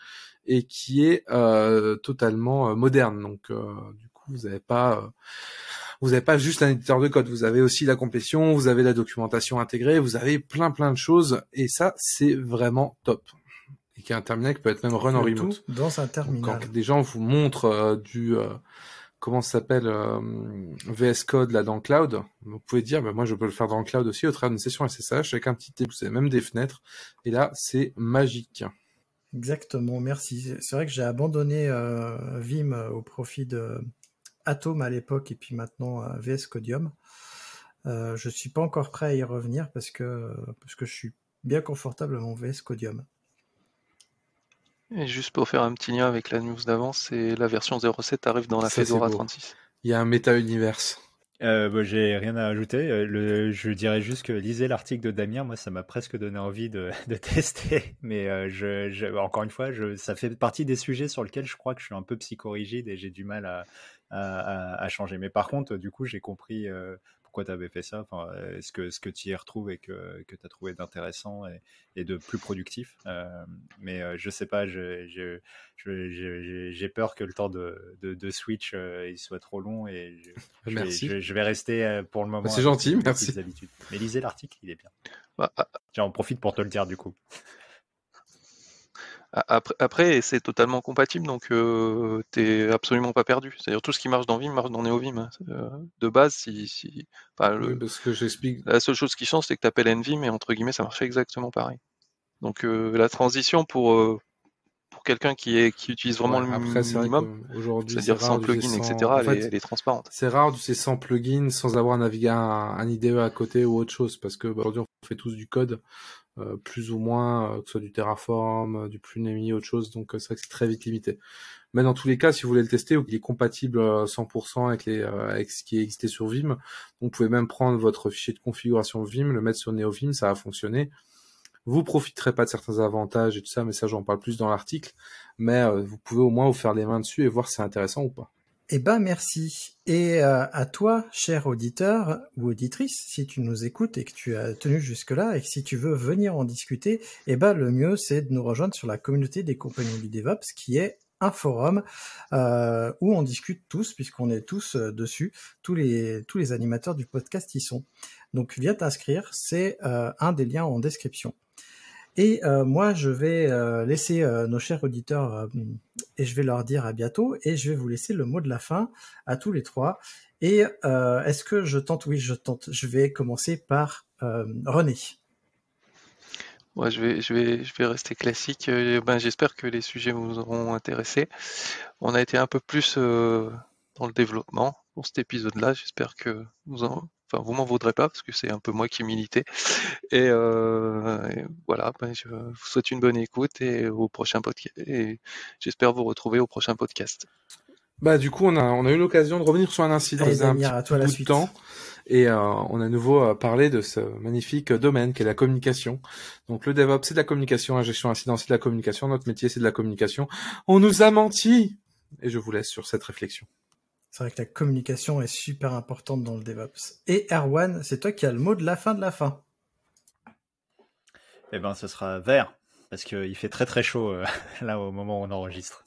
et qui est euh, totalement euh, moderne. Donc euh, du coup, vous n'avez pas vous n'avez pas juste un éditeur de code, vous avez aussi la complétion, vous avez la documentation intégrée, vous avez plein plein de choses et ça c'est vraiment top. Et qui est un terminal qui peut être même run en remote. dans un terminal. quand des gens vous montrent du comment ça s'appelle VS Code là dans le cloud, vous pouvez dire bah, moi je peux le faire dans le cloud aussi au travers d'une session SSH avec un petit vous avez même des fenêtres et là c'est magique. Exactement, merci. C'est vrai que j'ai abandonné euh, Vim euh, au profit de Atom à l'époque et puis maintenant euh, VS Codium. Euh, je suis pas encore prêt à y revenir parce que, parce que je suis bien confortable à mon VS Codium. Et juste pour faire un petit lien avec la news d'avant, c'est la version 07 arrive dans la Fedora 36. Il y a un méta-univers. Euh, bah, j'ai rien à ajouter. Euh, je dirais juste que lisez l'article de Damien. Moi, ça m'a presque donné envie de, [LAUGHS] tester. Mais euh, encore une fois, ça fait partie des sujets sur lesquels je crois que je suis un peu psychorigide et j'ai du mal à, changer. Mais par contre, du coup, j'ai compris pourquoi tu avais fait ça, enfin, ce que, ce que tu y retrouves et que, que tu as trouvé d'intéressant et, et, de plus productif? Euh, mais euh, je sais pas, j'ai peur que le temps de, de, de Switch euh, il soit trop long et je, merci. Je, vais rester pour le moment. C'est gentil, merci. Mais lisez l'article, il est bien. Bah, ah. J'en profite pour te le dire du coup. Après, c'est totalement compatible, donc euh, t'es absolument pas perdu. C'est-à-dire tout ce qui marche dans Vim marche dans NeoVim. Hein. Euh, de base, si, si le, parce que j'explique. La seule chose qui change, c'est que t'appelles NVim et entre guillemets, ça marche exactement pareil. Donc euh, la transition pour euh, pour quelqu'un qui est qui utilise vraiment le minimum, c'est-à-dire sans plugin, etc., elle, est, transparente. C'est rare d'utiliser sans plugin, sans avoir navigué un, un IDE à côté ou autre chose, parce que bah, aujourd'hui on fait tous du code. Euh, plus ou moins, euh, que ce soit du Terraform, euh, du Plunemi, autre chose. Donc c'est vrai c'est très vite limité. Mais dans tous les cas, si vous voulez le tester, il est compatible 100% avec, les, avec ce qui existait sur Vim. vous pouvez même prendre votre fichier de configuration Vim, le mettre sur NeoVim, ça va fonctionner. Vous profiterez pas de certains avantages et tout ça, mais ça j'en parle plus dans l'article. Mais vous pouvez au moins vous faire les mains dessus et voir si c'est intéressant ou pas. Eh ben merci. Et euh, à toi, cher auditeur ou auditrice, si tu nous écoutes et que tu as tenu jusque-là et que si tu veux venir en discuter, eh ben le mieux c'est de nous rejoindre sur la communauté des compagnons du DevOps qui est un forum euh, où on discute tous, puisqu'on est tous euh, dessus, tous les, tous les animateurs du podcast y sont. Donc viens t'inscrire, c'est un des liens en description. Et moi, je vais laisser nos chers auditeurs et je vais leur dire à bientôt et je vais vous laisser le mot de la fin à tous les trois. Et est-ce que je tente? Oui, je tente. Je vais commencer par René. Moi, je vais, je vais, je vais rester classique. Euh, ben, j'espère que les sujets vous auront intéressé. On a été un peu plus euh, dans le développement pour cet épisode-là. J'espère que vous en, enfin, vous m'en vaudrez pas parce que c'est un peu moi qui militais. Et, euh, voilà, ben, je vous souhaite une bonne écoute et au prochain podcast. Et j'espère vous retrouver au prochain podcast. Bah, du coup, on a, on a eu l'occasion de revenir sur un incident. Allez, un à toi la suite. temps. Et euh, on a à nouveau euh, parlé de ce magnifique domaine qu'est la communication. Donc le DevOps, c'est de la communication, la gestion incident, c'est de la communication, notre métier, c'est de la communication. On nous a menti Et je vous laisse sur cette réflexion. C'est vrai que la communication est super importante dans le DevOps. Et Erwan, c'est toi qui as le mot de la fin de la fin. Eh ben, ce sera vert, parce qu'il fait très très chaud euh, [LAUGHS] là au moment où on enregistre.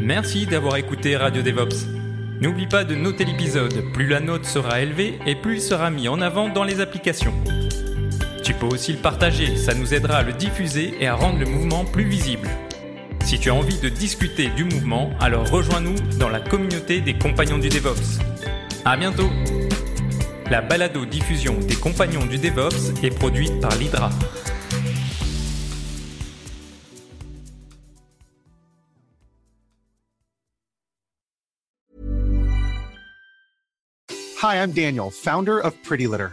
Merci d'avoir écouté Radio DevOps. N'oublie pas de noter l'épisode, plus la note sera élevée et plus il sera mis en avant dans les applications. Tu peux aussi le partager, ça nous aidera à le diffuser et à rendre le mouvement plus visible. Si tu as envie de discuter du mouvement, alors rejoins-nous dans la communauté des compagnons du DevOps. À bientôt La balado diffusion des compagnons du DevOps est produite par l'Hydra. Hi, I'm Daniel, founder of Pretty Litter.